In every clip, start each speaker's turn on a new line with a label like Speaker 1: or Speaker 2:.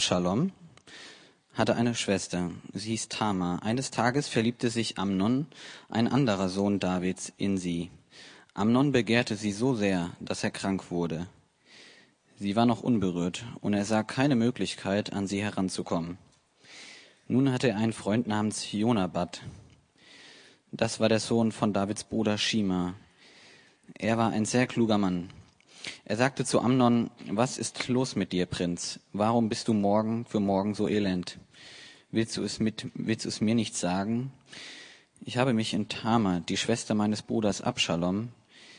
Speaker 1: Abschalom hatte eine Schwester, sie hieß Tamar. Eines Tages verliebte sich Amnon, ein anderer Sohn Davids, in sie. Amnon begehrte sie so sehr, dass er krank wurde. Sie war noch unberührt, und er sah keine Möglichkeit, an sie heranzukommen. Nun hatte er einen Freund namens Jonabad. Das war der Sohn von Davids Bruder Shima. Er war ein sehr kluger Mann. Er sagte zu Amnon, was ist los mit dir, Prinz? Warum bist du morgen für morgen so elend? Willst du es, mit, willst du es mir nicht sagen? Ich habe mich in Tama, die Schwester meines Bruders Abschalom,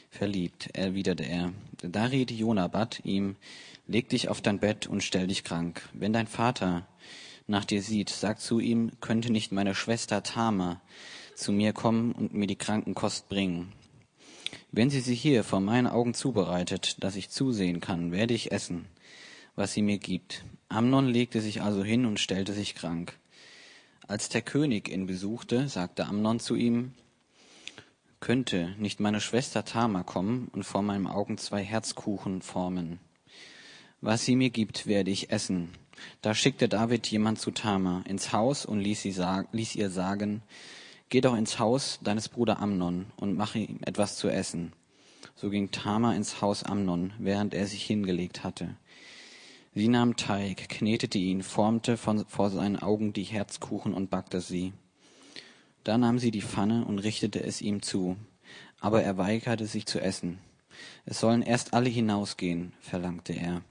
Speaker 1: verliebt, erwiderte er. Da riet Jonabad ihm, leg dich auf dein Bett und stell dich krank. Wenn dein Vater nach dir sieht, sag zu ihm, könnte nicht meine Schwester Tama zu mir kommen und mir die Krankenkost bringen. Wenn sie sie hier vor meinen Augen zubereitet, dass ich zusehen kann, werde ich essen, was sie mir gibt. Amnon legte sich also hin und stellte sich krank. Als der König ihn besuchte, sagte Amnon zu ihm, könnte nicht meine Schwester Tama kommen und vor meinen Augen zwei Herzkuchen formen. Was sie mir gibt, werde ich essen. Da schickte David jemand zu Tama ins Haus und ließ, sie ließ ihr sagen, Geh doch ins Haus deines Bruder Amnon und mach ihm etwas zu essen. So ging Tama ins Haus Amnon, während er sich hingelegt hatte. Sie nahm Teig, knetete ihn, formte von, vor seinen Augen die Herzkuchen und backte sie. Da nahm sie die Pfanne und richtete es ihm zu, aber er weigerte sich zu essen. Es sollen erst alle hinausgehen, verlangte er.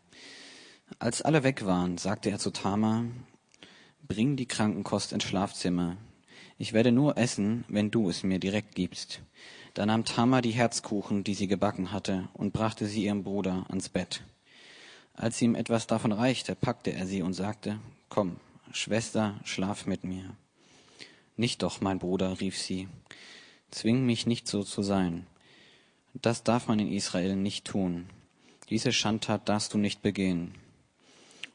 Speaker 1: Als alle weg waren, sagte er zu Tama, bring die Krankenkost ins Schlafzimmer, ich werde nur essen, wenn du es mir direkt gibst. Da nahm Tama die Herzkuchen, die sie gebacken hatte, und brachte sie ihrem Bruder ans Bett. Als ihm etwas davon reichte, packte er sie und sagte, Komm, Schwester, schlaf mit mir. Nicht doch, mein Bruder, rief sie, zwing mich nicht so zu sein. Das darf man in Israel nicht tun. Diese Schandtat darfst du nicht begehen.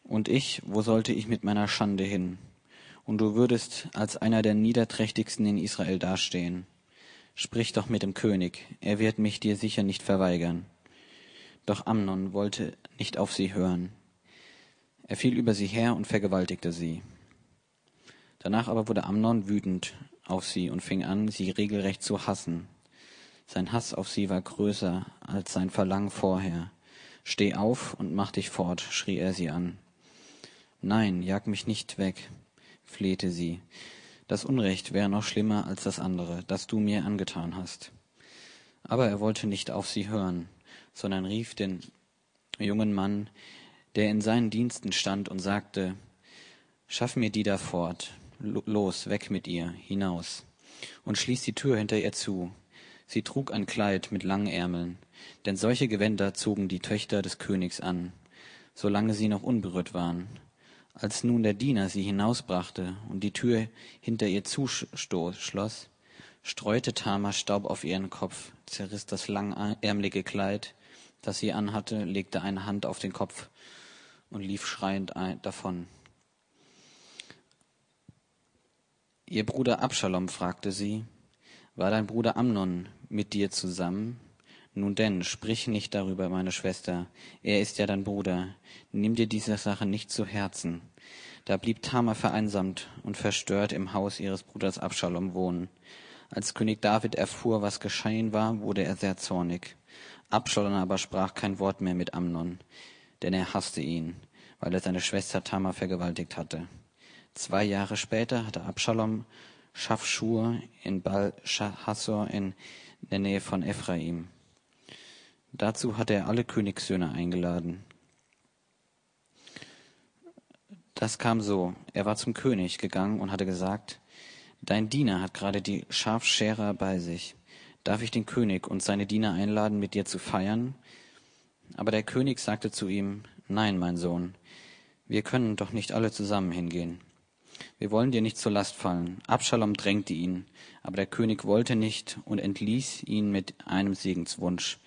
Speaker 1: Und ich, wo sollte ich mit meiner Schande hin? Und du würdest als einer der niederträchtigsten in Israel dastehen. Sprich doch mit dem König, er wird mich dir sicher nicht verweigern. Doch Amnon wollte nicht auf sie hören. Er fiel über sie her und vergewaltigte sie. Danach aber wurde Amnon wütend auf sie und fing an, sie regelrecht zu hassen. Sein Hass auf sie war größer als sein Verlangen vorher. Steh auf und mach dich fort, schrie er sie an. Nein, jag mich nicht weg, flehte sie. Das Unrecht wäre noch schlimmer als das andere, das du mir angetan hast. Aber er wollte nicht auf sie hören, sondern rief den jungen Mann, der in seinen Diensten stand, und sagte, Schaff mir die da fort, los, weg mit ihr, hinaus, und schließ die Tür hinter ihr zu. Sie trug ein Kleid mit langen Ärmeln, denn solche Gewänder zogen die Töchter des Königs an, solange sie noch unberührt waren. Als nun der Diener sie hinausbrachte und die Tür hinter ihr zuschloss, streute Tama Staub auf ihren Kopf, zerriss das langärmelige Kleid, das sie anhatte, legte eine Hand auf den Kopf und lief schreiend davon. Ihr Bruder Abschalom fragte sie, war dein Bruder Amnon mit dir zusammen? Nun denn, sprich nicht darüber, meine Schwester. Er ist ja dein Bruder. Nimm dir diese Sache nicht zu Herzen. Da blieb Tama vereinsamt und verstört im Haus ihres Bruders Abschalom wohnen. Als König David erfuhr, was geschehen war, wurde er sehr zornig. Abschalom aber sprach kein Wort mehr mit Amnon, denn er hasste ihn, weil er seine Schwester Tama vergewaltigt hatte. Zwei Jahre später hatte Abschalom Schafschur in Baal-Hassor in der Nähe von Ephraim. Dazu hatte er alle Königssöhne eingeladen. Das kam so. Er war zum König gegangen und hatte gesagt, Dein Diener hat gerade die Schafscherer bei sich. Darf ich den König und seine Diener einladen, mit dir zu feiern? Aber der König sagte zu ihm, Nein, mein Sohn, wir können doch nicht alle zusammen hingehen. Wir wollen dir nicht zur Last fallen. Abschalom drängte ihn, aber der König wollte nicht und entließ ihn mit einem Segenswunsch.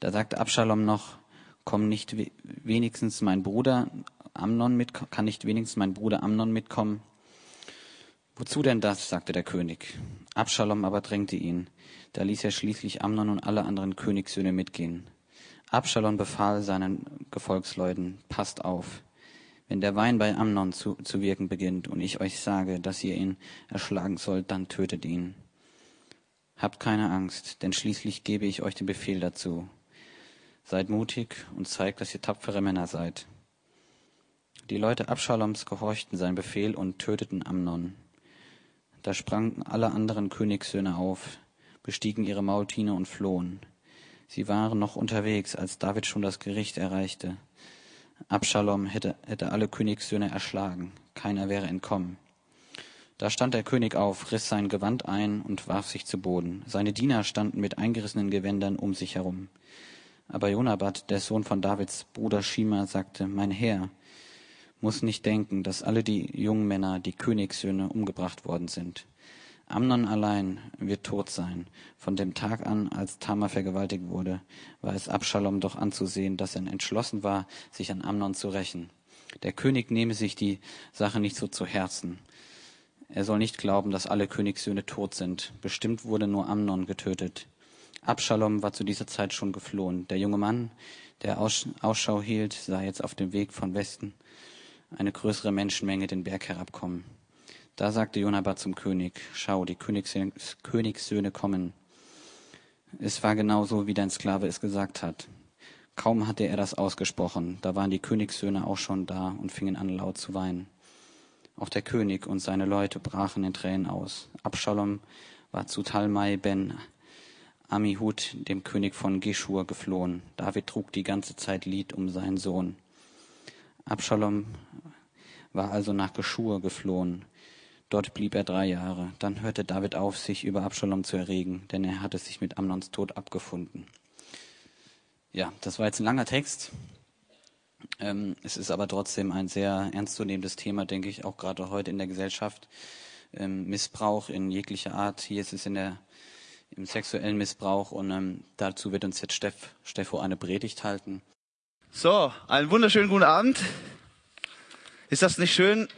Speaker 1: Da sagte Abschalom noch, komm nicht wenigstens mein Bruder Amnon mit, kann nicht wenigstens mein Bruder Amnon mitkommen? Wozu denn das? sagte der König. Abschalom aber drängte ihn. Da ließ er schließlich Amnon und alle anderen Königssöhne mitgehen. Abschalom befahl seinen Gefolgsleuten, passt auf. Wenn der Wein bei Amnon zu, zu wirken beginnt und ich euch sage, dass ihr ihn erschlagen sollt, dann tötet ihn. Habt keine Angst, denn schließlich gebe ich euch den Befehl dazu. Seid mutig und zeigt, dass ihr tapfere Männer seid. Die Leute Abschaloms gehorchten seinem Befehl und töteten Amnon. Da sprangen alle anderen Königssöhne auf, bestiegen ihre Maultine und flohen. Sie waren noch unterwegs, als David schon das Gericht erreichte. Abschalom hätte, hätte alle Königssöhne erschlagen, keiner wäre entkommen. Da stand der König auf, riss sein Gewand ein und warf sich zu Boden. Seine Diener standen mit eingerissenen Gewändern um sich herum. Aber Jonabat, der Sohn von Davids Bruder Shima, sagte, mein Herr, muss nicht denken, dass alle die jungen Männer, die Königssöhne, umgebracht worden sind. Amnon allein wird tot sein. Von dem Tag an, als Tamar vergewaltigt wurde, war es Abschalom doch anzusehen, dass er entschlossen war, sich an Amnon zu rächen. Der König nehme sich die Sache nicht so zu Herzen. Er soll nicht glauben, dass alle Königssöhne tot sind. Bestimmt wurde nur Amnon getötet. Abschalom war zu dieser Zeit schon geflohen. Der junge Mann, der Ausschau hielt, sah jetzt auf dem Weg von Westen eine größere Menschenmenge den Berg herabkommen. Da sagte Jonabad zum König, schau, die Königssöhne kommen. Es war genau so, wie dein Sklave es gesagt hat. Kaum hatte er das ausgesprochen, da waren die Königssöhne auch schon da und fingen an laut zu weinen. Auch der König und seine Leute brachen in Tränen aus. Abschalom war zu Talmai ben Amihud, dem König von Geschur, geflohen. David trug die ganze Zeit Lied um seinen Sohn. Abschalom war also nach Geschur geflohen. Dort blieb er drei Jahre. Dann hörte David auf, sich über Abschalom zu erregen, denn er hatte sich mit Amnons Tod abgefunden. Ja, das war jetzt ein langer Text. Ähm, es ist aber trotzdem ein sehr ernstzunehmendes Thema, denke ich, auch gerade heute in der Gesellschaft. Ähm, Missbrauch in jeglicher Art. Hier ist es in der, im sexuellen Missbrauch und ähm, dazu wird uns jetzt Steff, Steffo eine Predigt halten.
Speaker 2: So, einen wunderschönen guten Abend. Ist das nicht schön,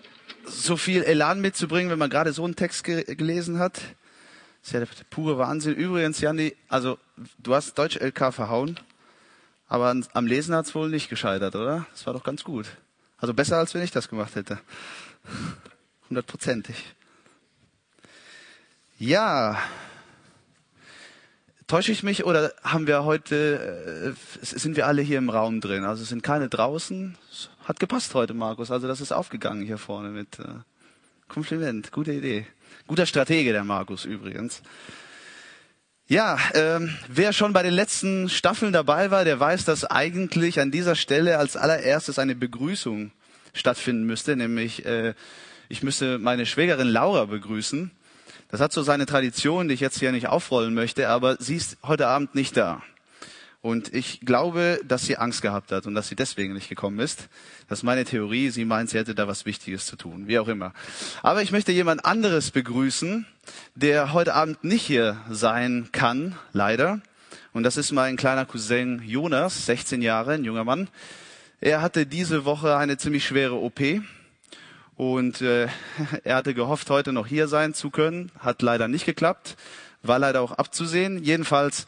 Speaker 2: so viel Elan mitzubringen, wenn man gerade so einen Text ge gelesen hat. Das ist ja der pure Wahnsinn. Übrigens, Janni, also du hast Deutsch-LK verhauen, aber am Lesen hat's wohl nicht gescheitert, oder? Das war doch ganz gut. Also besser, als wenn ich das gemacht hätte. Hundertprozentig. Ja. Täusche ich mich oder haben wir heute, äh, sind wir alle hier im Raum drin? Also sind keine draußen, hat gepasst heute, Markus. Also das ist aufgegangen hier vorne mit äh, Kompliment. Gute Idee. Guter Stratege, der Markus übrigens. Ja, ähm, wer schon bei den letzten Staffeln dabei war, der weiß, dass eigentlich an dieser Stelle als allererstes eine Begrüßung stattfinden müsste, nämlich äh, ich müsste meine Schwägerin Laura begrüßen. Das hat so seine Tradition, die ich jetzt hier nicht aufrollen möchte, aber sie ist heute Abend nicht da. Und ich glaube, dass sie Angst gehabt hat und dass sie deswegen nicht gekommen ist. Das ist meine Theorie. Sie meint, sie hätte da was Wichtiges zu tun, wie auch immer. Aber ich möchte jemand anderes begrüßen, der heute Abend nicht hier sein kann, leider. Und das ist mein kleiner Cousin Jonas, 16 Jahre, ein junger Mann. Er hatte diese Woche eine ziemlich schwere OP. Und äh, er hatte gehofft, heute noch hier sein zu können. Hat leider nicht geklappt. War leider auch abzusehen. Jedenfalls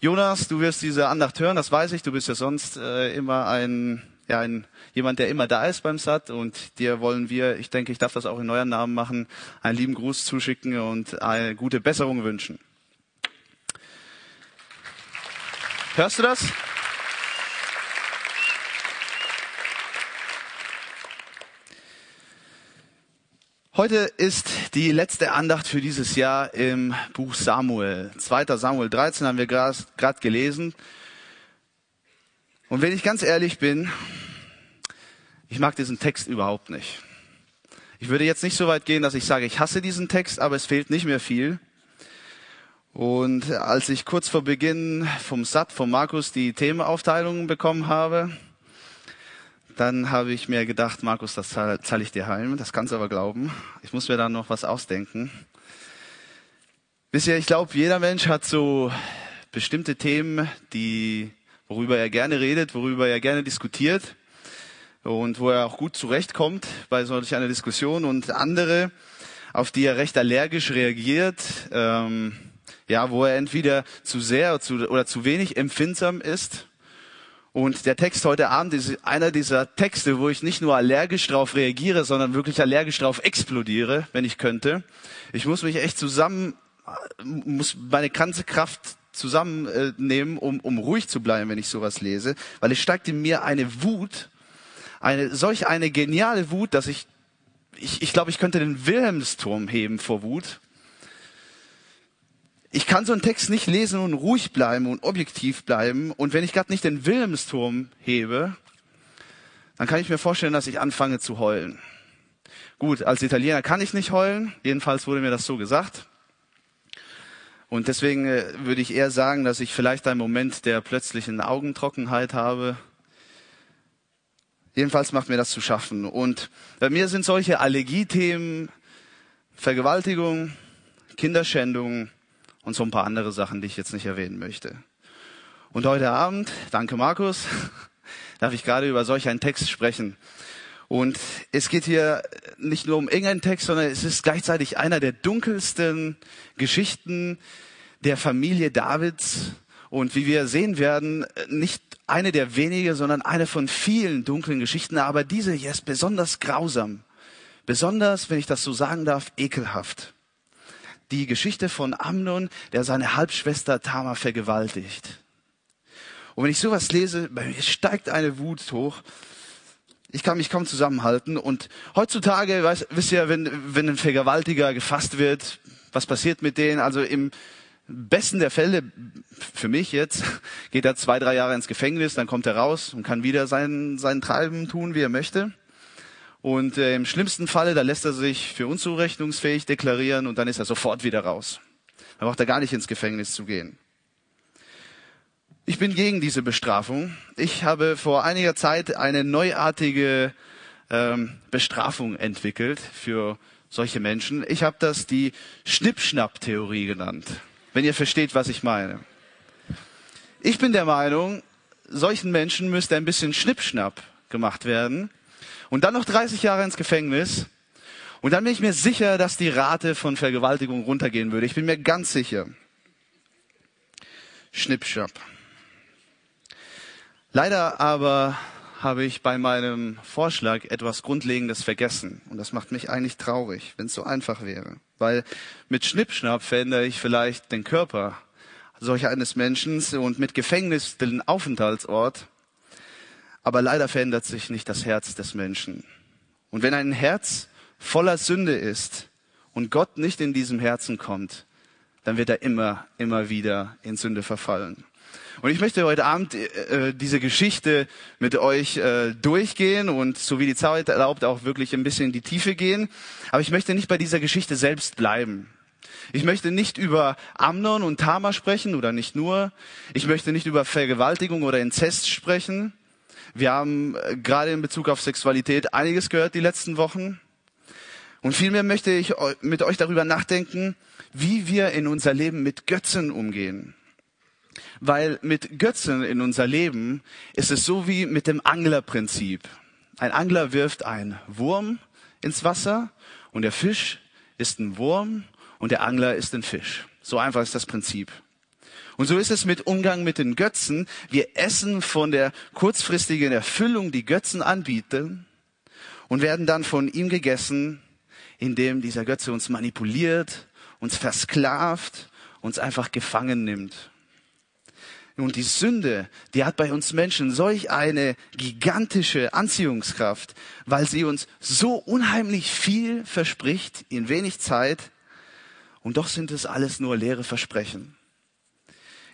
Speaker 2: Jonas, du wirst diese Andacht hören, das weiß ich. Du bist ja sonst äh, immer ein, ja, ein jemand, der immer da ist beim SAT und dir wollen wir, ich denke, ich darf das auch in euren Namen machen, einen lieben Gruß zuschicken und eine gute Besserung wünschen. Hörst du das? Heute ist die letzte Andacht für dieses Jahr im Buch Samuel. 2. Samuel 13 haben wir gerade gelesen. Und wenn ich ganz ehrlich bin, ich mag diesen Text überhaupt nicht. Ich würde jetzt nicht so weit gehen, dass ich sage, ich hasse diesen Text, aber es fehlt nicht mehr viel. Und als ich kurz vor Beginn vom Sat, von Markus, die Themenaufteilungen bekommen habe, dann habe ich mir gedacht, Markus, das zahle zahl ich dir heim. Das kannst du aber glauben. Ich muss mir da noch was ausdenken. Wisst ihr, ich glaube, jeder Mensch hat so bestimmte Themen, die, worüber er gerne redet, worüber er gerne diskutiert und wo er auch gut zurechtkommt bei solch einer Diskussion und andere, auf die er recht allergisch reagiert, ähm, ja, wo er entweder zu sehr oder zu, oder zu wenig empfindsam ist Und der Text heute Abend ist einer dieser Texte, wo ich nicht nur allergisch drauf reagiere, sondern wirklich allergisch drauf explodiere, wenn ich könnte. Ich muss mich echt zusammen, muss meine ganze Kraft zusammennehmen, um, um ruhig zu bleiben, wenn ich sowas lese, weil es steigt in mir eine Wut, eine, solch eine geniale Wut, dass ich, ich, ich glaube, ich könnte den Wilhelmsturm heben vor Wut. Ich kann so einen Text nicht lesen und ruhig bleiben und objektiv bleiben. Und wenn ich gerade nicht den Wilhelmsturm hebe, dann kann ich mir vorstellen, dass ich anfange zu heulen. Gut, als Italiener kann ich nicht heulen. Jedenfalls wurde mir das so gesagt. Und deswegen äh, würde ich eher sagen, dass ich vielleicht einen Moment der plötzlichen Augentrockenheit habe. Jedenfalls macht mir das zu schaffen. Und bei mir sind solche Allergiethemen, Vergewaltigung, Kinderschändung, und so ein paar andere Sachen, die ich jetzt nicht erwähnen möchte. Und heute Abend, danke Markus, darf ich gerade über solch einen Text sprechen. Und es geht hier nicht nur um irgendeinen Text, sondern es ist gleichzeitig einer der dunkelsten Geschichten der Familie Davids. Und wie wir sehen werden, nicht eine der wenige, sondern eine von vielen dunklen Geschichten. Aber diese hier ist besonders grausam. Besonders, wenn ich das so sagen darf, ekelhaft die Geschichte von Amnon, der seine Halbschwester Tamar vergewaltigt. Und wenn ich sowas lese, bei mir steigt eine Wut hoch. Ich kann mich kaum zusammenhalten. Und heutzutage, weiß, wisst ihr, wenn, wenn ein Vergewaltiger gefasst wird, was passiert mit denen? Also im besten der Fälle, für mich jetzt, geht er zwei, drei Jahre ins Gefängnis, dann kommt er raus und kann wieder sein, sein Treiben tun, wie er möchte. Und äh, im schlimmsten Falle, da lässt er sich für unzurechnungsfähig deklarieren und dann ist er sofort wieder raus. Da braucht er gar nicht ins Gefängnis zu gehen. Ich bin gegen diese Bestrafung. Ich habe vor einiger Zeit eine neuartige ähm, Bestrafung entwickelt für solche Menschen. Ich habe das die Schnippschnapp-Theorie genannt, wenn ihr versteht, was ich meine. Ich bin der Meinung, solchen Menschen müsste ein bisschen Schnippschnapp gemacht werden und dann noch 30 Jahre ins Gefängnis. Und dann bin ich mir sicher, dass die Rate von Vergewaltigung runtergehen würde. Ich bin mir ganz sicher. Schnippschnapp. Leider aber habe ich bei meinem Vorschlag etwas Grundlegendes vergessen. Und das macht mich eigentlich traurig, wenn es so einfach wäre. Weil mit Schnippschnapp verändere ich vielleicht den Körper solch eines Menschen und mit Gefängnis den Aufenthaltsort. Aber leider verändert sich nicht das Herz des Menschen. Und wenn ein Herz voller Sünde ist und Gott nicht in diesem Herzen kommt, dann wird er immer, immer wieder in Sünde verfallen. Und ich möchte heute Abend äh, diese Geschichte mit euch äh, durchgehen und so wie die Zeit erlaubt auch wirklich ein bisschen in die Tiefe gehen. Aber ich möchte nicht bei dieser Geschichte selbst bleiben. Ich möchte nicht über Amnon und Tamar sprechen oder nicht nur. Ich möchte nicht über Vergewaltigung oder Inzest sprechen. Wir haben äh, gerade in Bezug auf Sexualität einiges gehört die letzten Wochen. Und vielmehr möchte ich mit euch darüber nachdenken, wie wir in unser Leben mit Götzen umgehen. Weil mit Götzen in unser Leben ist es so wie mit dem Anglerprinzip. Ein Angler wirft einen Wurm ins Wasser und der Fisch ist ein Wurm und der Angler ist ein Fisch. So einfach ist das Prinzip. Und so ist es mit Umgang mit den Götzen. Wir essen von der kurzfristigen Erfüllung, die Götzen anbieten und werden dann von ihm gegessen, indem dieser Götze uns manipuliert, uns versklavt, uns einfach gefangen nimmt. Und die Sünde, die hat bei uns Menschen solch eine gigantische Anziehungskraft, weil sie uns so unheimlich viel verspricht in wenig Zeit. Und doch sind es alles nur leere Versprechen.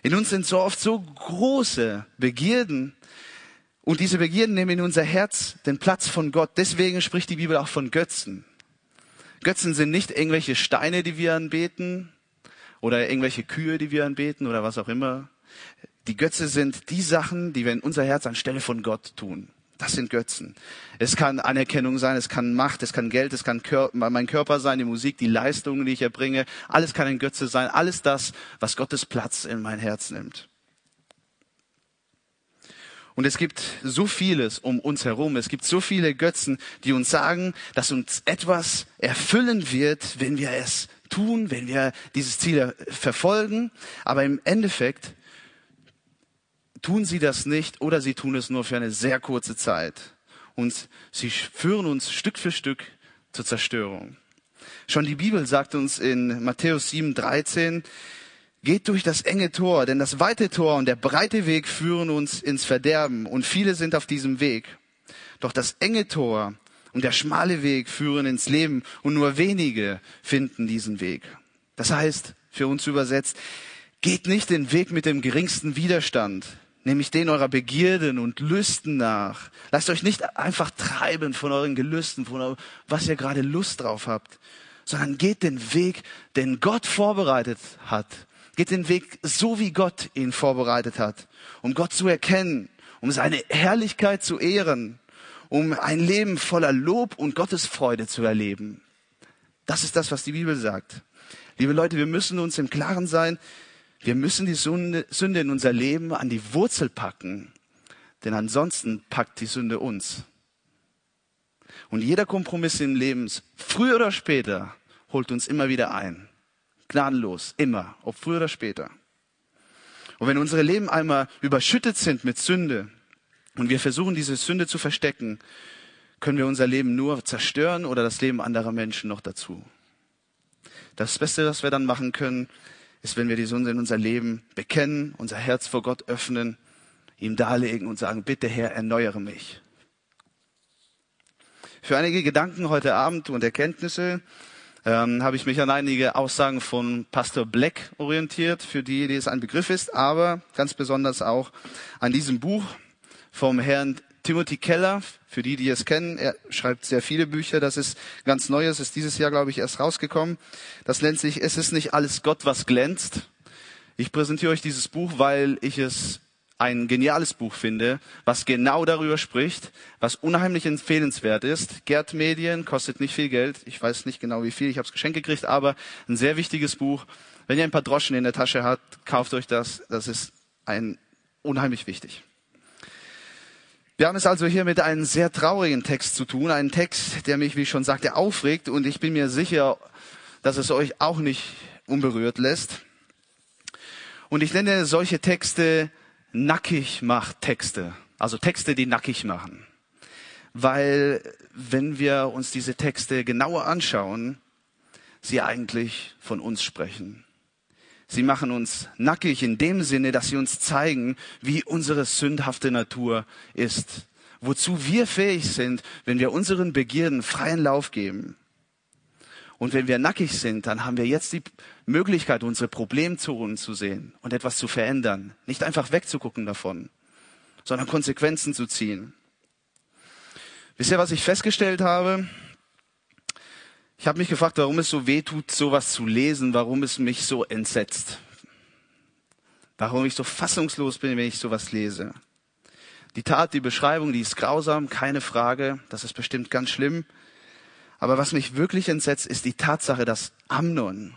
Speaker 2: In uns sind so oft so große Begierden. Und diese Begierden nehmen in unser Herz den Platz von Gott. Deswegen spricht die Bibel auch von Götzen. Götzen sind nicht irgendwelche Steine, die wir anbeten oder irgendwelche Kühe, die wir anbeten oder was auch immer. Die Götze sind die Sachen, die wir in unser Herz anstelle von Gott tun. Das sind Götzen. Es kann Anerkennung sein, es kann Macht, es kann Geld, es kann Kör mein Körper sein, die Musik, die Leistungen, die ich erbringe. Alles kann ein Götze sein. Alles das, was Gottes Platz in mein Herz nimmt. Und es gibt so vieles um uns herum. Es gibt so viele Götzen, die uns sagen, dass uns etwas erfüllen wird, wenn wir es tun, wenn wir dieses Ziel verfolgen. Aber im Endeffekt tun sie das nicht oder sie tun es nur für eine sehr kurze Zeit. Und sie führen uns Stück für Stück zur Zerstörung. Schon die Bibel sagt uns in Matthäus 7, 13, geht durch das enge Tor, denn das weite Tor und der breite Weg führen uns ins Verderben und viele sind auf diesem Weg. Doch das enge Tor und der schmale Weg führen ins Leben und nur wenige finden diesen Weg. Das heißt, für uns übersetzt, geht nicht den Weg mit dem geringsten Widerstand, nämlich den eurer Begierden und Lüsten nach. Lasst euch nicht einfach treiben von euren Gelüsten, von was ihr gerade Lust drauf habt, sondern geht den Weg, den Gott vorbereitet hat. Geht den Weg so, wie Gott ihn vorbereitet hat, um Gott zu erkennen, um seine Herrlichkeit zu ehren, um ein Leben voller Lob und Gottesfreude zu erleben. Das ist das, was die Bibel sagt. Liebe Leute, wir müssen uns im Klaren sein, wir müssen die Sünde, Sünde in unser Leben an die Wurzel packen, denn ansonsten packt die Sünde uns. Und jeder Kompromiss im Leben, früher oder später, holt uns immer wieder ein. Gnadenlos, immer, ob früher oder später. Und wenn unsere Leben einmal überschüttet sind mit Sünde und wir versuchen, diese Sünde zu verstecken, können wir unser Leben nur zerstören oder das Leben anderer Menschen noch dazu. Das Beste, was wir dann machen können, ist, wenn wir die Sünde in unser Leben bekennen, unser Herz vor Gott öffnen, ihm darlegen und sagen, bitte Herr, erneuere mich. Für einige Gedanken heute Abend und Erkenntnisse ähm, habe ich mich an einige Aussagen von Pastor Black orientiert, für die, die es ein Begriff ist, aber ganz besonders auch an diesem Buch vom Herrn Timothy Keller, für die, die es kennen, er schreibt sehr viele Bücher, das ist ganz Neues, ist dieses Jahr, glaube ich, erst rausgekommen. Das nennt sich Es ist nicht alles Gott, was glänzt. Ich präsentiere euch dieses Buch, weil ich es ein geniales Buch finde, was genau darüber spricht, was unheimlich empfehlenswert ist. Gerd Medien kostet nicht viel Geld. Ich weiß nicht genau wie viel, ich habe es geschenkt gekriegt, aber ein sehr wichtiges Buch. Wenn ihr ein paar Droschen in der Tasche habt, kauft euch das. Das ist ein unheimlich wichtig. Wir haben es also hier mit einem sehr traurigen Text zu tun, einen Text, der mich, wie ich schon sagte, aufregt und ich bin mir sicher, dass es euch auch nicht unberührt lässt. Und ich nenne solche Texte nackig macht Texte, also Texte, die nackig machen. Weil wenn wir uns diese Texte genauer anschauen, sie eigentlich von uns sprechen. Sie machen uns nackig in dem Sinne, dass sie uns zeigen, wie unsere sündhafte Natur ist, wozu wir fähig sind, wenn wir unseren Begierden freien Lauf geben. Und wenn wir nackig sind, dann haben wir jetzt die Möglichkeit, unsere Problemzonen zu sehen und etwas zu verändern. Nicht einfach wegzugucken davon, sondern Konsequenzen zu ziehen. Ihr, was ich festgestellt habe? Ich habe mich gefragt, warum es so weh tut, sowas zu lesen, warum es mich so entsetzt. Warum ich so fassungslos bin, wenn ich sowas lese. Die Tat, die Beschreibung, die ist grausam, keine Frage. Das ist bestimmt ganz schlimm. Aber was mich wirklich entsetzt, ist die Tatsache, dass Amnon,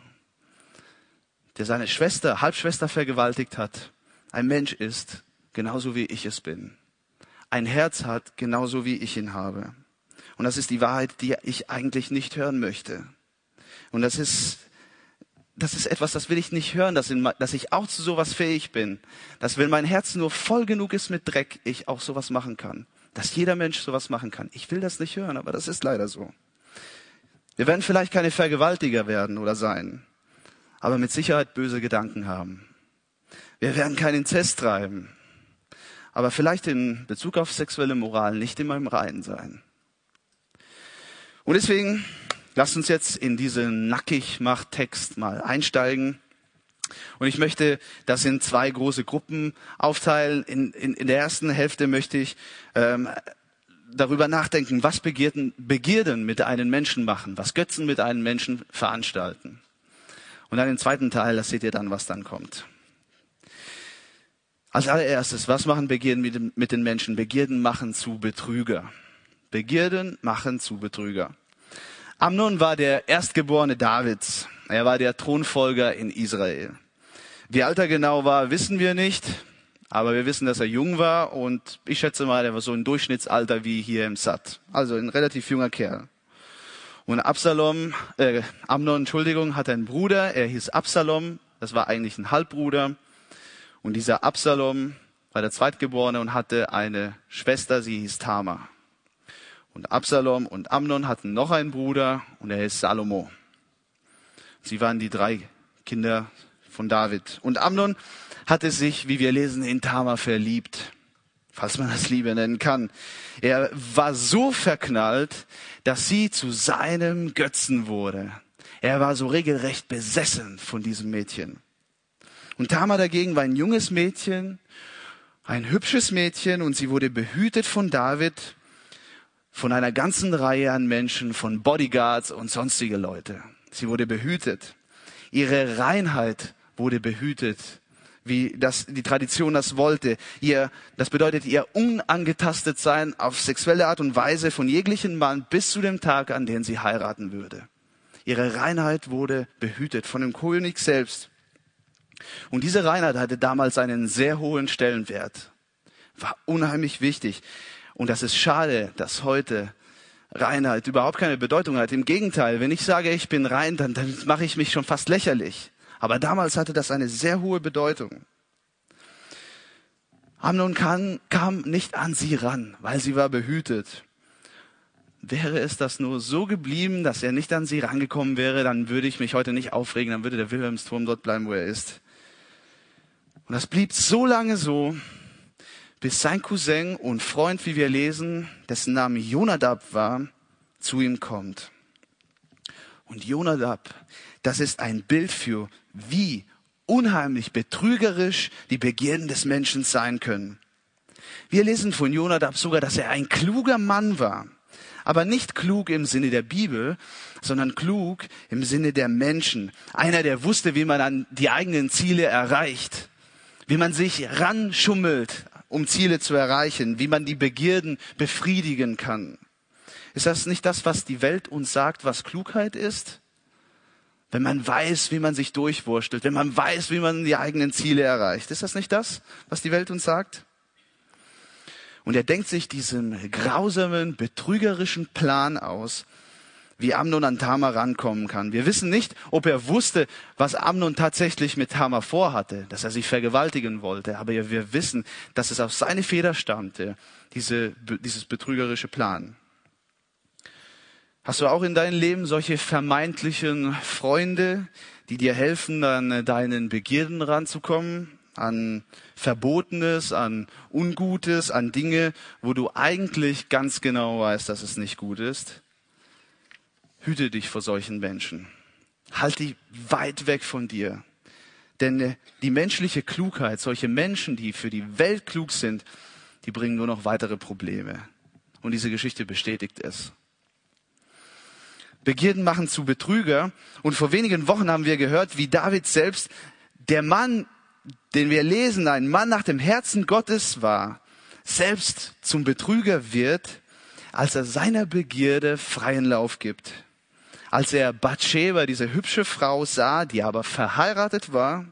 Speaker 2: der seine Schwester, Halbschwester vergewaltigt hat, ein Mensch ist, genauso wie ich es bin. Ein Herz hat, genauso wie ich ihn habe. Und das ist die Wahrheit, die ich eigentlich nicht hören möchte. Und das ist, das ist etwas, das will ich nicht hören, dass, in, dass ich auch zu sowas fähig bin. Dass wenn mein Herz nur voll genug ist mit Dreck, ich auch sowas machen kann. Dass jeder Mensch sowas machen kann. Ich will das nicht hören, aber das ist leider so. Wir werden vielleicht keine Vergewaltiger werden oder sein, aber mit Sicherheit böse Gedanken haben. Wir werden keinen Inzest treiben, aber vielleicht in Bezug auf sexuelle Moral nicht immer im Reinen sein. Und deswegen lasst uns jetzt in diesen Nackig-Macht-Text mal einsteigen. Und ich möchte das in zwei große Gruppen aufteilen. In, in, in der ersten Hälfte möchte ich ähm, darüber nachdenken, was Begierden, Begierden mit einem Menschen machen, was Götzen mit einem Menschen veranstalten. Und dann im zweiten Teil, das seht ihr dann, was dann kommt. Als allererstes, was machen Begierden mit, mit den Menschen? Begierden machen zu Betrüger. Begierden machen zu Betrüger. Amnon war der Erstgeborene Davids. Er war der Thronfolger in Israel. Wie alt er genau war, wissen wir nicht. Aber wir wissen, dass er jung war und ich schätze mal, er war so ein Durchschnittsalter wie hier im Sat. Also ein relativ junger Kerl. Und Absalom, äh, Amnon, Entschuldigung, hat einen Bruder, er hieß Absalom, das war eigentlich ein Halbbruder. Und dieser Absalom war der Zweitgeborene und hatte eine Schwester, sie hieß Tamar. Und Absalom und Amnon hatten noch einen Bruder und er ist Salomo. Sie waren die drei Kinder von David. Und Amnon hatte sich, wie wir lesen, in Tamar verliebt, falls man das Liebe nennen kann. Er war so verknallt, dass sie zu seinem Götzen wurde. Er war so regelrecht besessen von diesem Mädchen. Und Tamar dagegen war ein junges Mädchen, ein hübsches Mädchen und sie wurde behütet von David, von einer ganzen Reihe an Menschen, von Bodyguards und sonstige Leute. Sie wurde behütet. Ihre Reinheit wurde behütet, wie das die Tradition das wollte. Ihr, das bedeutet ihr unangetastet sein auf sexuelle Art und Weise von jeglichen Mann bis zu dem Tag, an dem sie heiraten würde. Ihre Reinheit wurde behütet von dem König selbst. Und diese Reinheit hatte damals einen sehr hohen Stellenwert, war unheimlich wichtig. Und das ist schade, dass heute Reinheit überhaupt keine Bedeutung hat. Im Gegenteil, wenn ich sage, ich bin rein, dann, dann mache ich mich schon fast lächerlich. Aber damals hatte das eine sehr hohe Bedeutung. Amnon kam, kam nicht an sie ran, weil sie war behütet. Wäre es das nur so geblieben, dass er nicht an sie rangekommen wäre, dann würde ich mich heute nicht aufregen, dann würde der Wilhelmsturm dort bleiben, wo er ist. Und das blieb so lange so, bis sein Cousin und Freund, wie wir lesen, dessen Name Jonadab war, zu ihm kommt. Und Jonadab, das ist ein Bild für, wie unheimlich betrügerisch die Begierden des Menschen sein können. Wir lesen von Jonadab sogar, dass er ein kluger Mann war. Aber nicht klug im Sinne der Bibel, sondern klug im Sinne der Menschen. Einer, der wusste, wie man an die eigenen Ziele erreicht, wie man sich ranschummelt um Ziele zu erreichen, wie man die Begierden befriedigen kann. Ist das nicht das, was die Welt uns sagt, was Klugheit ist? Wenn man weiß, wie man sich durchwurstelt, wenn man weiß, wie man die eigenen Ziele erreicht. Ist das nicht das, was die Welt uns sagt? Und er denkt sich diesen grausamen, betrügerischen Plan aus, wie Amnon an Tamar rankommen kann. Wir wissen nicht, ob er wusste, was Amnon tatsächlich mit Tamar vorhatte, dass er sie vergewaltigen wollte. Aber wir wissen, dass es aus seiner Feder stammte, diese, dieses betrügerische Plan. Hast du auch in deinem Leben solche vermeintlichen Freunde, die dir helfen, an deinen Begierden ranzukommen, an Verbotenes, an Ungutes, an Dinge, wo du eigentlich ganz genau weißt, dass es nicht gut ist? Hüte dich vor solchen Menschen. Halt die weit weg von dir. Denn äh, die menschliche Klugheit, solche Menschen, die für die Welt klug sind, die bringen nur noch weitere Probleme. Und diese Geschichte bestätigt es. Begierden machen zu Betrüger. Und vor wenigen Wochen haben wir gehört, wie David selbst, der Mann, den wir lesen, ein Mann nach dem Herzen Gottes war, selbst zum Betrüger wird, als er seiner Begierde freien Lauf gibt als er Bathsheba, diese hübsche Frau, sah, die aber verheiratet war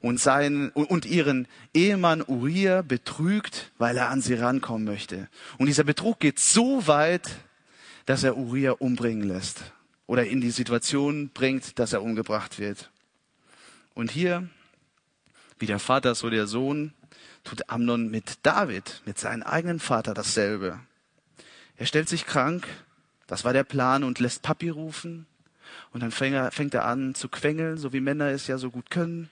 Speaker 2: und, seinen, und ihren Ehemann Uriah betrügt, weil er an sie rankommen möchte. Und dieser Betrug geht so weit, dass er Uriah umbringen lässt oder in die Situation bringt, dass er umgebracht wird. Und hier, wie der Vater, so der Sohn, tut Amnon mit David, mit seinem eigenen Vater dasselbe. Er stellt sich krank das war der Plan und lässt Papi rufen. Und dann fängt er, fängt er an zu quengeln, so wie Männer es ja so gut können.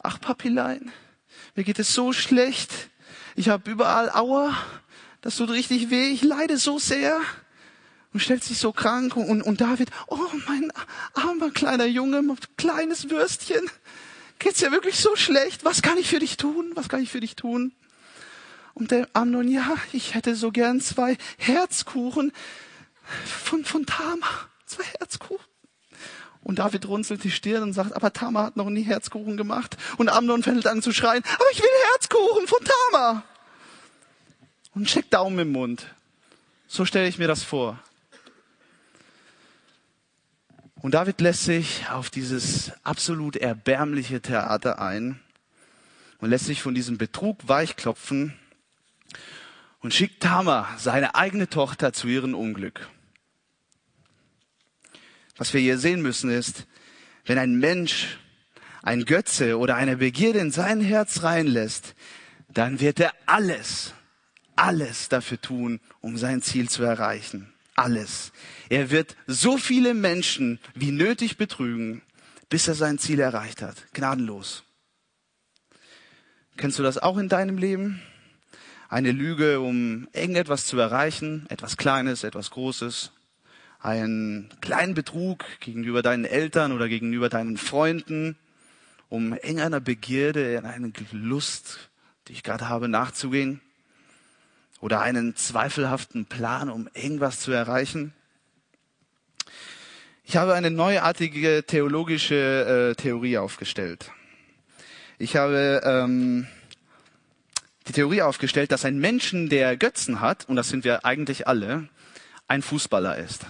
Speaker 2: Ach, Papilein, mir geht es so schlecht. Ich habe überall Aua. Das tut richtig weh. Ich leide so sehr. Und stellt sich so krank. Und, und David, oh, mein armer kleiner Junge, kleines Würstchen. Geht's dir wirklich so schlecht? Was kann ich für dich tun? Was kann ich für dich tun? Und der Amnon, ja, ich hätte so gern zwei Herzkuchen von, von Tama, zwei Herzkuchen. Und David runzelt die Stirn und sagt, aber Tama hat noch nie Herzkuchen gemacht. Und Amnon fängt an zu schreien, aber ich will Herzkuchen von Tama. Und steckt Daumen im Mund. So stelle ich mir das vor. Und David lässt sich auf dieses absolut erbärmliche Theater ein und lässt sich von diesem Betrug weichklopfen und schickt Tama, seine eigene Tochter, zu ihrem Unglück. Was wir hier sehen müssen ist, wenn ein Mensch ein Götze oder eine Begierde in sein Herz reinlässt, dann wird er alles, alles dafür tun, um sein Ziel zu erreichen. Alles. Er wird so viele Menschen wie nötig betrügen, bis er sein Ziel erreicht hat. Gnadenlos. Kennst du das auch in deinem Leben? Eine Lüge, um irgendetwas zu erreichen, etwas Kleines, etwas Großes. Einen kleinen Betrug gegenüber deinen Eltern oder gegenüber deinen Freunden, um irgendeiner Begierde, einer Lust, die ich gerade habe, nachzugehen. Oder einen zweifelhaften Plan, um irgendwas zu erreichen. Ich habe eine neuartige theologische äh, Theorie aufgestellt. Ich habe ähm, die Theorie aufgestellt, dass ein Menschen, der Götzen hat, und das sind wir eigentlich alle, ein Fußballer ist.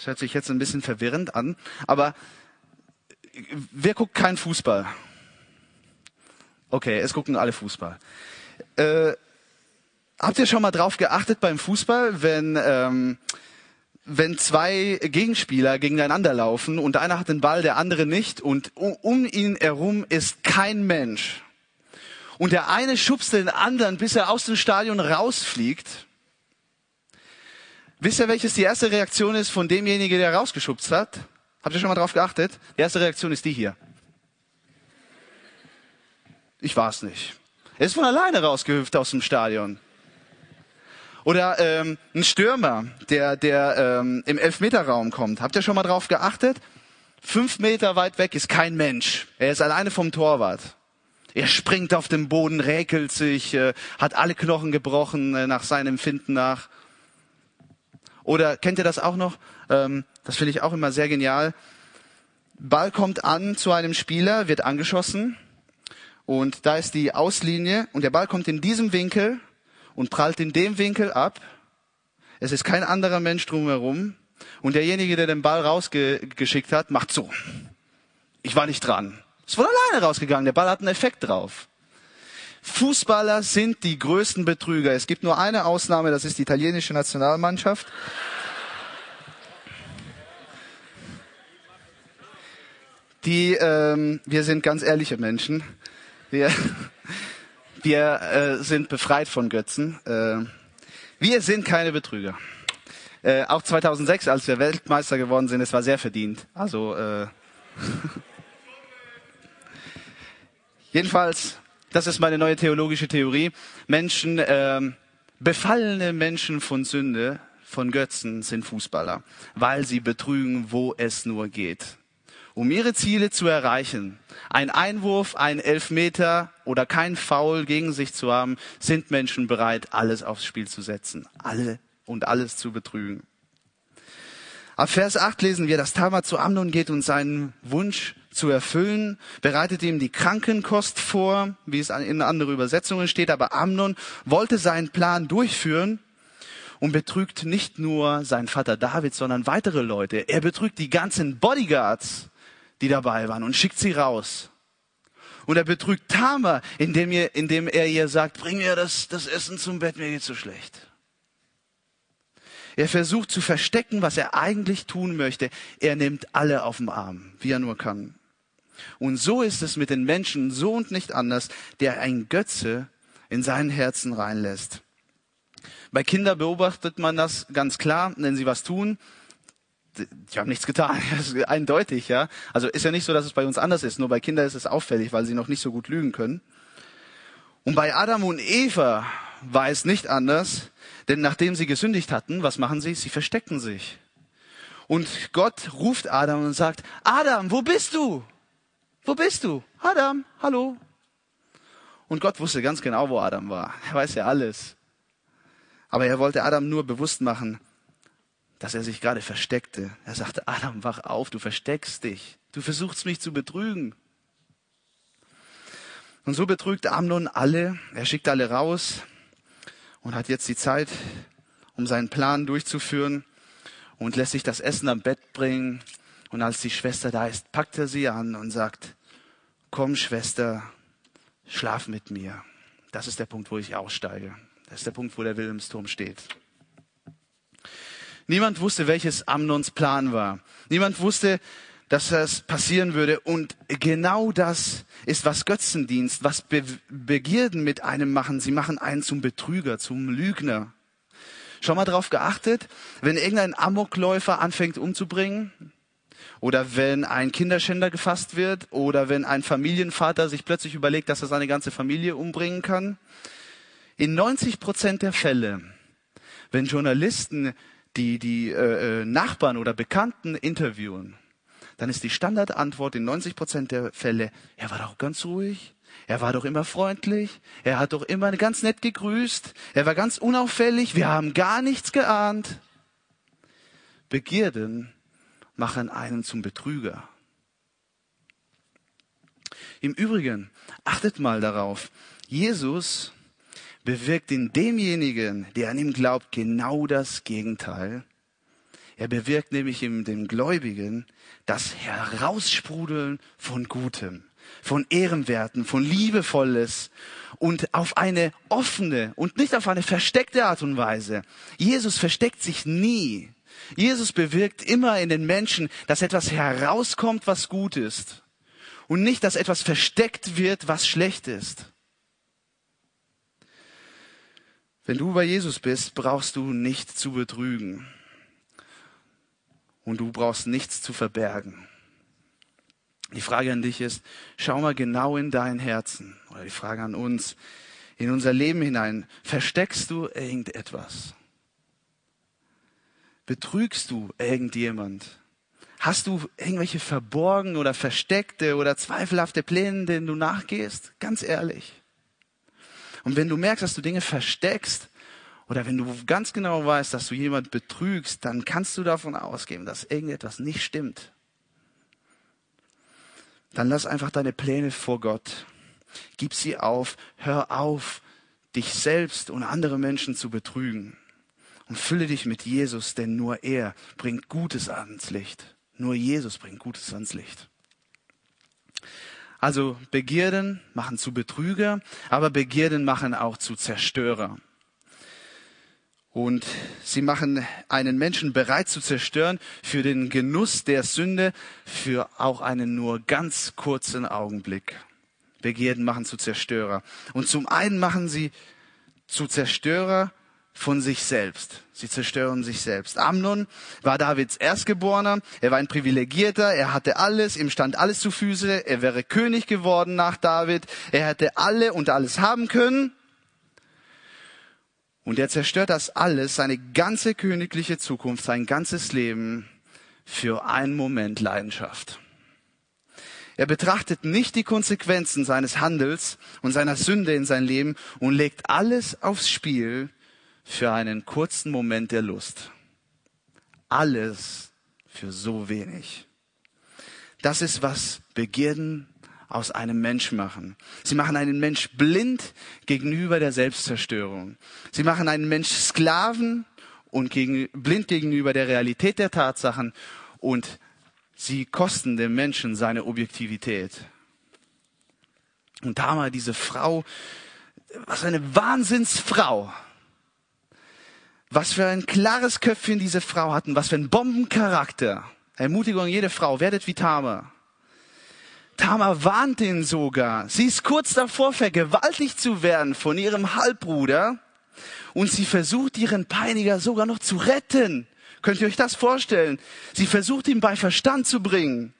Speaker 2: Das hört sich jetzt ein bisschen verwirrend an, aber wer guckt keinen Fußball? Okay, es gucken alle Fußball. Äh, habt ihr schon mal drauf geachtet beim Fußball, wenn ähm, wenn zwei Gegenspieler gegeneinander laufen und einer hat den Ball, der andere nicht und um ihn herum ist kein Mensch. Und der eine schubst den anderen, bis er aus dem Stadion rausfliegt. Wisst ihr, welches die erste Reaktion ist von demjenigen, der rausgeschubst hat? Habt ihr schon mal drauf geachtet? Die erste Reaktion ist die hier. Ich war's nicht. Er ist von alleine rausgehüpft aus dem Stadion. Oder ähm, ein Stürmer, der, der ähm, im Elfmeterraum kommt. Habt ihr schon mal drauf geachtet? Fünf Meter weit weg ist kein Mensch. Er ist alleine vom Torwart. Er springt auf den Boden, räkelt sich, äh, hat alle Knochen gebrochen äh, nach seinem Finden nach. Oder kennt ihr das auch noch? Ähm, das finde ich auch immer sehr genial. Ball kommt an zu einem Spieler, wird angeschossen und da ist die Auslinie und der Ball kommt in diesem Winkel und prallt in dem Winkel ab. Es ist kein anderer Mensch drumherum. Und derjenige, der den Ball rausgeschickt hat, macht so. Ich war nicht dran. Ist von alleine rausgegangen. Der Ball hat einen Effekt drauf. Fußballer sind die größten Betrüger. Es gibt nur eine Ausnahme, das ist die italienische Nationalmannschaft. Die, ähm, wir sind ganz ehrliche Menschen. Wir, wir äh, sind befreit von Götzen. Äh, wir sind keine Betrüger. Äh, auch 2006, als wir Weltmeister geworden sind, es war sehr verdient. Also äh, jedenfalls, das ist meine neue theologische Theorie. Menschen, äh, befallene Menschen von Sünde, von Götzen sind Fußballer, weil sie betrügen, wo es nur geht um ihre Ziele zu erreichen, ein Einwurf, ein Elfmeter oder kein Foul gegen sich zu haben, sind Menschen bereit, alles aufs Spiel zu setzen, alle und alles zu betrügen. Ab Vers 8 lesen wir, dass Tamar zu Amnon geht und seinen Wunsch zu erfüllen, bereitet ihm die Krankenkost vor, wie es in anderen Übersetzungen steht, aber Amnon wollte seinen Plan durchführen und betrügt nicht nur seinen Vater David, sondern weitere Leute. Er betrügt die ganzen Bodyguards die dabei waren und schickt sie raus. Und er betrügt Tama, indem er, indem er ihr sagt, bring mir das, das Essen zum Bett, mir geht's so schlecht. Er versucht zu verstecken, was er eigentlich tun möchte. Er nimmt alle auf den Arm, wie er nur kann. Und so ist es mit den Menschen, so und nicht anders, der ein Götze in seinen Herzen reinlässt. Bei Kindern beobachtet man das ganz klar, wenn sie was tun, ich habe nichts getan. Eindeutig, ja. Also ist ja nicht so, dass es bei uns anders ist. Nur bei Kindern ist es auffällig, weil sie noch nicht so gut lügen können. Und bei Adam und Eva war es nicht anders, denn nachdem sie gesündigt hatten, was machen sie? Sie verstecken sich. Und Gott ruft Adam und sagt, Adam, wo bist du? Wo bist du? Adam, hallo. Und Gott wusste ganz genau, wo Adam war. Er weiß ja alles. Aber er wollte Adam nur bewusst machen, dass er sich gerade versteckte. Er sagte, Adam, wach auf, du versteckst dich. Du versuchst mich zu betrügen. Und so betrügt Amnon alle. Er schickt alle raus und hat jetzt die Zeit, um seinen Plan durchzuführen und lässt sich das Essen am Bett bringen. Und als die Schwester da ist, packt er sie an und sagt, komm Schwester, schlaf mit mir. Das ist der Punkt, wo ich aussteige. Das ist der Punkt, wo der Wilhelmsturm steht. Niemand wusste, welches Amnons Plan war. Niemand wusste, dass das passieren würde. Und genau das ist was Götzendienst, was Be Begierden mit einem machen. Sie machen einen zum Betrüger, zum Lügner. Schon mal darauf geachtet, wenn irgendein Amokläufer anfängt umzubringen, oder wenn ein Kinderschänder gefasst wird, oder wenn ein Familienvater sich plötzlich überlegt, dass er seine ganze Familie umbringen kann. In 90 Prozent der Fälle, wenn Journalisten die, die äh, äh, Nachbarn oder Bekannten interviewen, dann ist die Standardantwort in 90 Prozent der Fälle, er war doch ganz ruhig, er war doch immer freundlich, er hat doch immer ganz nett gegrüßt, er war ganz unauffällig, wir haben gar nichts geahnt. Begierden machen einen zum Betrüger. Im Übrigen, achtet mal darauf, Jesus bewirkt in demjenigen, der an ihm glaubt, genau das Gegenteil. Er bewirkt nämlich in dem Gläubigen das Heraussprudeln von Gutem, von Ehrenwerten, von Liebevolles und auf eine offene und nicht auf eine versteckte Art und Weise. Jesus versteckt sich nie. Jesus bewirkt immer in den Menschen, dass etwas herauskommt, was gut ist und nicht, dass etwas versteckt wird, was schlecht ist. Wenn du bei Jesus bist, brauchst du nicht zu betrügen. Und du brauchst nichts zu verbergen. Die Frage an dich ist, schau mal genau in dein Herzen. Oder die Frage an uns, in unser Leben hinein. Versteckst du irgendetwas? Betrügst du irgendjemand? Hast du irgendwelche verborgen oder versteckte oder zweifelhafte Pläne, denen du nachgehst? Ganz ehrlich. Und wenn du merkst, dass du Dinge versteckst, oder wenn du ganz genau weißt, dass du jemand betrügst, dann kannst du davon ausgehen, dass irgendetwas nicht stimmt. Dann lass einfach deine Pläne vor Gott. Gib sie auf. Hör auf, dich selbst und andere Menschen zu betrügen. Und fülle dich mit Jesus, denn nur er bringt Gutes ans Licht. Nur Jesus bringt Gutes ans Licht. Also Begierden machen zu Betrüger, aber Begierden machen auch zu Zerstörer. Und sie machen einen Menschen bereit zu zerstören für den Genuss der Sünde, für auch einen nur ganz kurzen Augenblick. Begierden machen zu Zerstörer. Und zum einen machen sie zu Zerstörer von sich selbst. Sie zerstören sich selbst. Amnon war Davids Erstgeborener. Er war ein Privilegierter. Er hatte alles. Ihm stand alles zu Füße. Er wäre König geworden nach David. Er hätte alle und alles haben können. Und er zerstört das alles, seine ganze königliche Zukunft, sein ganzes Leben für einen Moment Leidenschaft. Er betrachtet nicht die Konsequenzen seines Handels und seiner Sünde in sein Leben und legt alles aufs Spiel für einen kurzen Moment der Lust. Alles für so wenig. Das ist, was Begierden aus einem Mensch machen. Sie machen einen Mensch blind gegenüber der Selbstzerstörung. Sie machen einen Mensch Sklaven und gegen, blind gegenüber der Realität der Tatsachen und sie kosten dem Menschen seine Objektivität. Und da mal diese Frau, was eine Wahnsinnsfrau. Was für ein klares Köpfchen diese Frau hatten, was für ein Bombencharakter. Ermutigung jede Frau, werdet wie Tamar. Tamar warnt ihn sogar. Sie ist kurz davor, vergewaltigt zu werden von ihrem Halbbruder. Und sie versucht, ihren Peiniger sogar noch zu retten. Könnt ihr euch das vorstellen? Sie versucht, ihn bei Verstand zu bringen.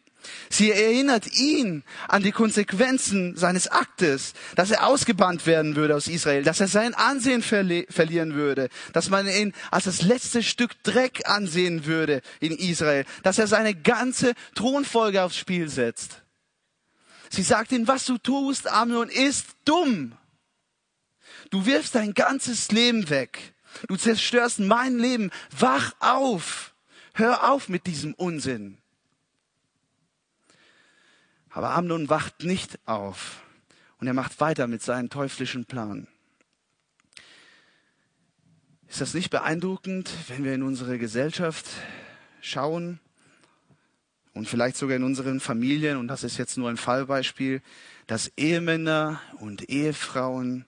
Speaker 2: Sie erinnert ihn an die Konsequenzen seines Aktes, dass er ausgebannt werden würde aus Israel, dass er sein Ansehen verli verlieren würde, dass man ihn als das letzte Stück Dreck ansehen würde in Israel, dass er seine ganze Thronfolge aufs Spiel setzt. Sie sagt ihm, was du tust, Amnon, ist dumm. Du wirfst dein ganzes Leben weg. Du zerstörst mein Leben. Wach auf. Hör auf mit diesem Unsinn. Aber Amnon wacht nicht auf und er macht weiter mit seinem teuflischen Plan. Ist das nicht beeindruckend, wenn wir in unsere Gesellschaft schauen? und vielleicht sogar in unseren Familien, und das ist jetzt nur ein Fallbeispiel, dass Ehemänner und Ehefrauen,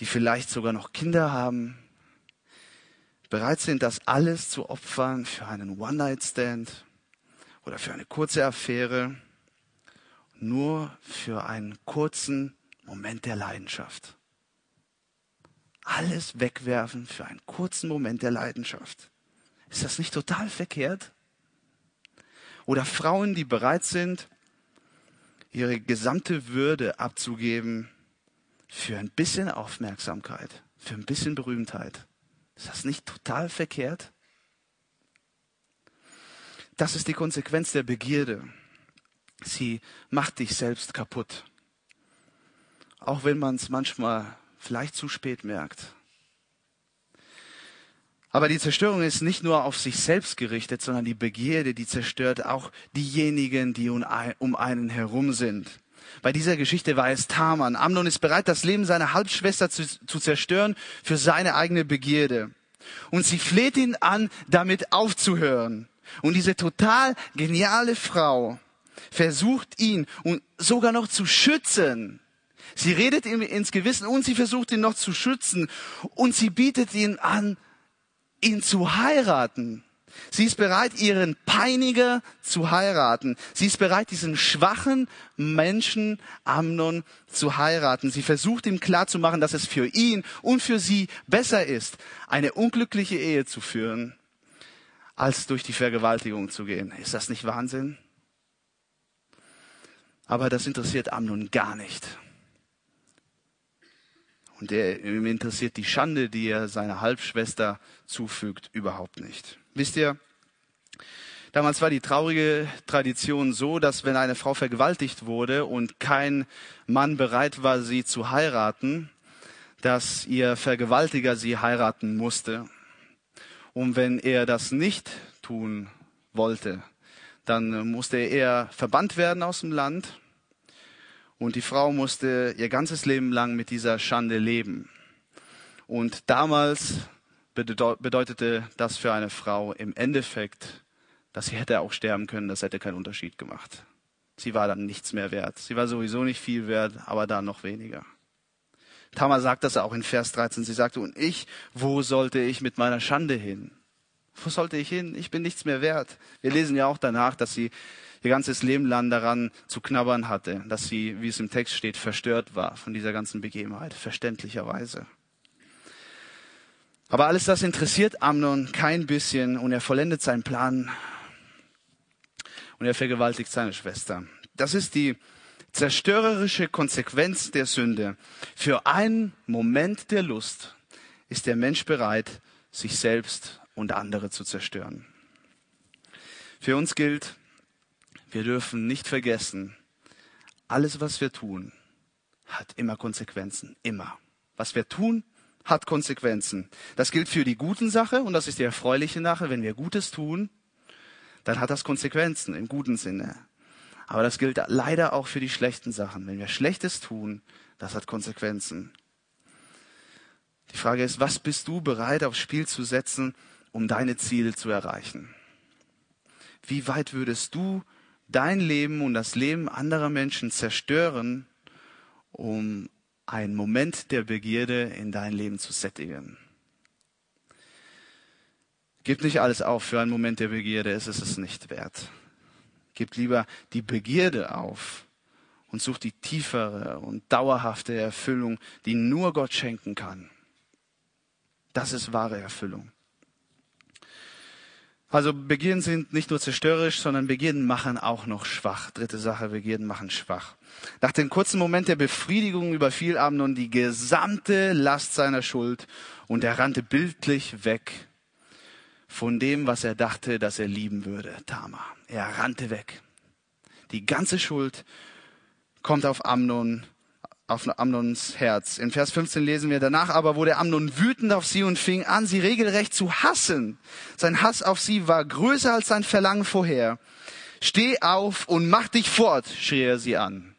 Speaker 2: die vielleicht sogar noch Kinder haben, bereit sind, das alles zu opfern für einen One-Night-Stand oder für eine kurze Affäre, nur für einen kurzen Moment der Leidenschaft. Alles wegwerfen für einen kurzen Moment der Leidenschaft. Ist das nicht total verkehrt? Oder Frauen, die bereit sind, ihre gesamte Würde abzugeben für ein bisschen Aufmerksamkeit, für ein bisschen Berühmtheit. Ist das nicht total verkehrt? Das ist die Konsequenz der Begierde. Sie macht dich selbst kaputt. Auch wenn man es manchmal vielleicht zu spät merkt. Aber die Zerstörung ist nicht nur auf sich selbst gerichtet, sondern die Begierde, die zerstört auch diejenigen, die um einen herum sind. Bei dieser Geschichte war es Taman. Amnon ist bereit, das Leben seiner Halbschwester zu, zu zerstören für seine eigene Begierde. Und sie fleht ihn an, damit aufzuhören. Und diese total geniale Frau versucht ihn und sogar noch zu schützen. Sie redet ihm ins Gewissen und sie versucht ihn noch zu schützen. Und sie bietet ihn an, ihn zu heiraten. Sie ist bereit, ihren Peiniger zu heiraten. Sie ist bereit, diesen schwachen Menschen Amnon zu heiraten. Sie versucht ihm klarzumachen, dass es für ihn und für sie besser ist, eine unglückliche Ehe zu führen, als durch die Vergewaltigung zu gehen. Ist das nicht Wahnsinn? Aber das interessiert Amnon gar nicht. Und er, ihm interessiert die Schande, die er seiner Halbschwester zufügt, überhaupt nicht. Wisst ihr, damals war die traurige Tradition so, dass wenn eine Frau vergewaltigt wurde und kein Mann bereit war, sie zu heiraten, dass ihr Vergewaltiger sie heiraten musste. Und wenn er das nicht tun wollte, dann musste er verbannt werden aus dem Land und die Frau musste ihr ganzes Leben lang mit dieser Schande leben. Und damals bedeutete das für eine Frau im Endeffekt, dass sie hätte auch sterben können, das hätte keinen Unterschied gemacht. Sie war dann nichts mehr wert. Sie war sowieso nicht viel wert, aber da noch weniger. Tamar sagt das auch in Vers 13. Sie sagte, und ich, wo sollte ich mit meiner Schande hin? Wo sollte ich hin? Ich bin nichts mehr wert. Wir lesen ja auch danach, dass sie ihr ganzes Leben lang daran zu knabbern hatte, dass sie, wie es im Text steht, verstört war von dieser ganzen Begebenheit, verständlicherweise. Aber alles das interessiert Amnon kein bisschen und er vollendet seinen Plan und er vergewaltigt seine Schwester. Das ist die zerstörerische Konsequenz der Sünde. Für einen Moment der Lust ist der Mensch bereit, sich selbst und andere zu zerstören. Für uns gilt, wir dürfen nicht vergessen, alles, was wir tun, hat immer Konsequenzen. Immer. Was wir tun, hat Konsequenzen. Das gilt für die guten Sache und das ist die erfreuliche Sache. Wenn wir Gutes tun, dann hat das Konsequenzen im guten Sinne. Aber das gilt leider auch für die schlechten Sachen. Wenn wir Schlechtes tun, das hat Konsequenzen. Die Frage ist, was bist du bereit aufs Spiel zu setzen, um deine Ziele zu erreichen? Wie weit würdest du dein Leben und das Leben anderer Menschen zerstören, um einen Moment der Begierde in dein Leben zu sättigen. Gib nicht alles auf für einen Moment der Begierde, es ist es nicht wert. Gib lieber die Begierde auf und such die tiefere und dauerhafte Erfüllung, die nur Gott schenken kann. Das ist wahre Erfüllung. Also Begierden sind nicht nur zerstörerisch, sondern Begierden machen auch noch schwach. Dritte Sache, Begierden machen schwach. Nach dem kurzen Moment der Befriedigung überfiel Amnon die gesamte Last seiner Schuld und er rannte bildlich weg von dem, was er dachte, dass er lieben würde, Tama. Er rannte weg. Die ganze Schuld kommt auf Amnon auf Amnons Herz. In Vers 15 lesen wir, danach aber wurde Amnon wütend auf sie und fing an, sie regelrecht zu hassen. Sein Hass auf sie war größer als sein Verlangen vorher. Steh auf und mach dich fort, schrie er sie an.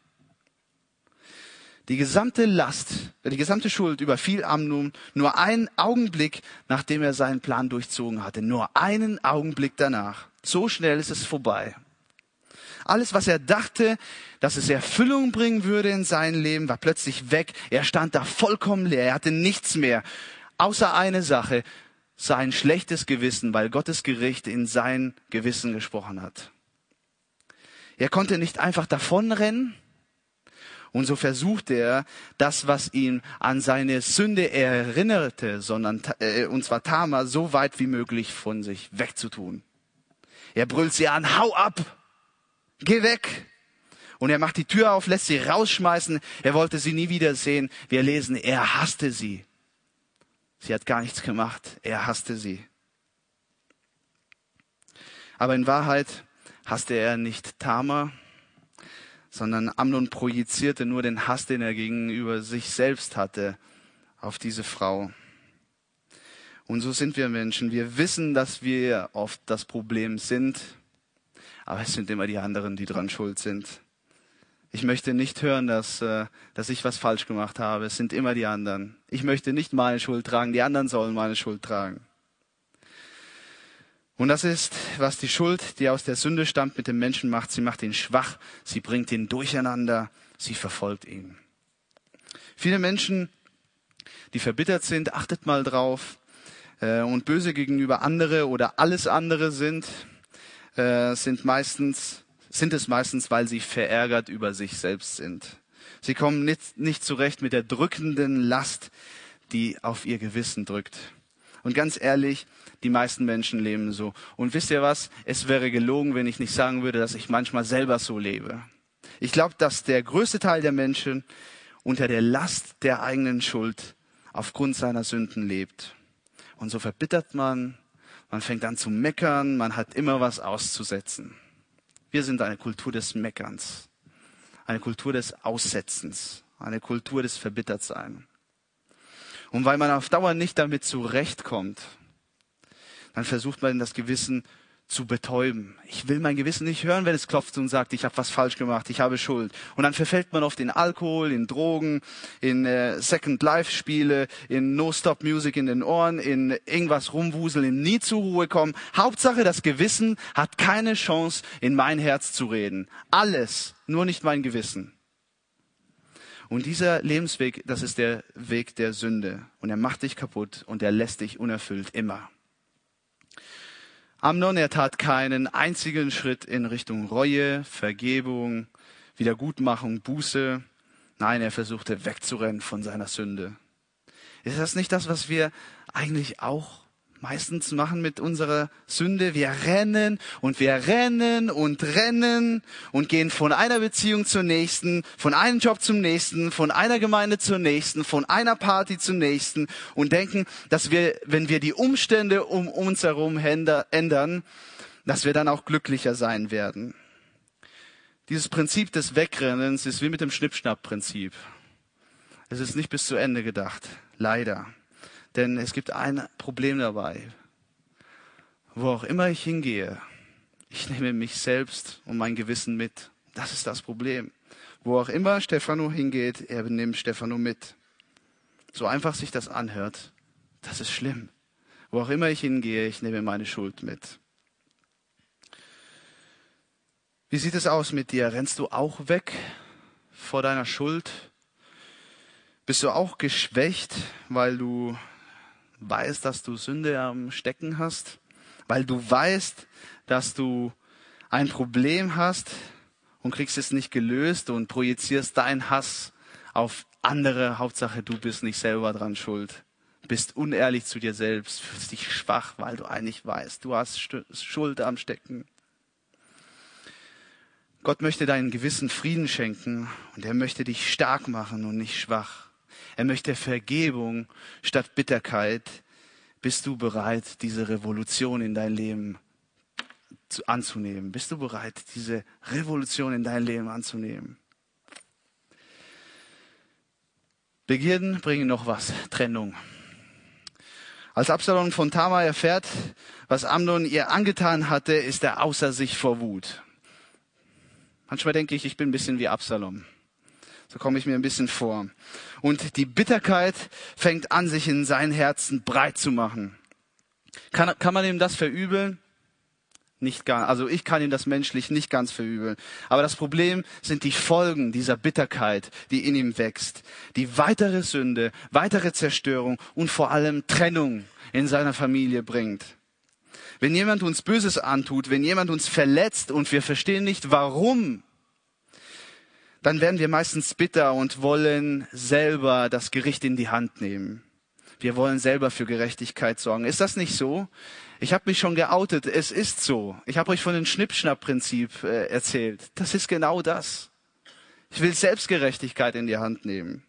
Speaker 2: Die gesamte Last, die gesamte Schuld überfiel Amnon nur einen Augenblick, nachdem er seinen Plan durchzogen hatte. Nur einen Augenblick danach. So schnell ist es vorbei. Alles, was er dachte, dass es Erfüllung bringen würde in sein Leben, war plötzlich weg. Er stand da vollkommen leer. Er hatte nichts mehr. Außer eine Sache, sein schlechtes Gewissen, weil Gottes Gericht in sein Gewissen gesprochen hat. Er konnte nicht einfach davonrennen. Und so versuchte er, das, was ihn an seine Sünde erinnerte, sondern, äh, und zwar Tama, so weit wie möglich von sich wegzutun. Er brüllt sie an, hau ab, geh weg. Und er macht die Tür auf, lässt sie rausschmeißen. Er wollte sie nie wiedersehen. Wir lesen, er hasste sie. Sie hat gar nichts gemacht. Er hasste sie. Aber in Wahrheit hasste er nicht Tama, sondern Amnon projizierte nur den Hass, den er gegenüber sich selbst hatte, auf diese Frau. Und so sind wir Menschen. Wir wissen, dass wir oft das Problem sind, aber es sind immer die anderen, die dran schuld sind. Ich möchte nicht hören, dass, äh, dass ich was falsch gemacht habe. Es sind immer die anderen. Ich möchte nicht meine Schuld tragen. Die anderen sollen meine Schuld tragen. Und das ist, was die Schuld, die aus der Sünde stammt, mit dem Menschen macht. Sie macht ihn schwach, sie bringt ihn durcheinander, sie verfolgt ihn. Viele Menschen, die verbittert sind, achtet mal drauf, äh, und böse gegenüber andere oder alles andere sind, äh, sind meistens, sind es meistens, weil sie verärgert über sich selbst sind. Sie kommen nicht, nicht zurecht mit der drückenden Last, die auf ihr Gewissen drückt. Und ganz ehrlich, die meisten Menschen leben so. Und wisst ihr was? Es wäre gelogen, wenn ich nicht sagen würde, dass ich manchmal selber so lebe. Ich glaube, dass der größte Teil der Menschen unter der Last der eigenen Schuld aufgrund seiner Sünden lebt. Und so verbittert man, man fängt an zu meckern, man hat immer was auszusetzen. Wir sind eine Kultur des Meckerns, eine Kultur des Aussetzens, eine Kultur des Verbittertsein. Und weil man auf Dauer nicht damit zurechtkommt, dann versucht man das Gewissen zu betäuben. Ich will mein Gewissen nicht hören, wenn es klopft und sagt, ich habe was falsch gemacht, ich habe Schuld. Und dann verfällt man oft in Alkohol, in Drogen, in äh, Second Life Spiele, in No Stop Music in den Ohren, in irgendwas rumwuseln, in nie zur Ruhe kommen. Hauptsache, das Gewissen hat keine Chance, in mein Herz zu reden. Alles, nur nicht mein Gewissen. Und dieser Lebensweg, das ist der Weg der Sünde. Und er macht dich kaputt und er lässt dich unerfüllt immer. Amnon, er tat keinen einzigen Schritt in Richtung Reue, Vergebung, Wiedergutmachung, Buße. Nein, er versuchte wegzurennen von seiner Sünde. Ist das nicht das, was wir eigentlich auch meistens machen mit unserer Sünde. Wir rennen und wir rennen und rennen und gehen von einer Beziehung zur nächsten, von einem Job zum nächsten, von einer Gemeinde zur nächsten, von einer Party zur nächsten und denken, dass wir, wenn wir die Umstände um uns herum ändern, dass wir dann auch glücklicher sein werden. Dieses Prinzip des Wegrennens ist wie mit dem Schnippschnapp-Prinzip. Es ist nicht bis zu Ende gedacht. Leider. Denn es gibt ein Problem dabei. Wo auch immer ich hingehe, ich nehme mich selbst und mein Gewissen mit. Das ist das Problem. Wo auch immer Stefano hingeht, er nimmt Stefano mit. So einfach sich das anhört, das ist schlimm. Wo auch immer ich hingehe, ich nehme meine Schuld mit. Wie sieht es aus mit dir? Rennst du auch weg vor deiner Schuld? Bist du auch geschwächt, weil du weißt, dass du Sünde am Stecken hast, weil du weißt, dass du ein Problem hast und kriegst es nicht gelöst und projizierst deinen Hass auf andere. Hauptsache, du bist nicht selber dran schuld. Bist unehrlich zu dir selbst, fühlst dich schwach, weil du eigentlich weißt, du hast Schuld am Stecken. Gott möchte deinen Gewissen Frieden schenken und er möchte dich stark machen und nicht schwach. Er möchte Vergebung statt Bitterkeit. Bist du bereit, diese Revolution in dein Leben zu, anzunehmen? Bist du bereit, diese Revolution in dein Leben anzunehmen? Begierden bringen noch was, Trennung. Als Absalom von Tamar erfährt, was Amnon ihr angetan hatte, ist er außer sich vor Wut. Manchmal denke ich, ich bin ein bisschen wie Absalom. So komme ich mir ein bisschen vor. Und die Bitterkeit fängt an, sich in sein Herzen breit zu machen. Kann, kann man ihm das verübeln? Nicht ganz. Also ich kann ihm das menschlich nicht ganz verübeln. Aber das Problem sind die Folgen dieser Bitterkeit, die in ihm wächst. Die weitere Sünde, weitere Zerstörung und vor allem Trennung in seiner Familie bringt. Wenn jemand uns Böses antut, wenn jemand uns verletzt und wir verstehen nicht warum, dann werden wir meistens bitter und wollen selber das Gericht in die Hand nehmen. Wir wollen selber für Gerechtigkeit sorgen. Ist das nicht so? Ich habe mich schon geoutet. Es ist so. Ich habe euch von dem Schnippschnapp-Prinzip äh, erzählt. Das ist genau das. Ich will Selbstgerechtigkeit in die Hand nehmen.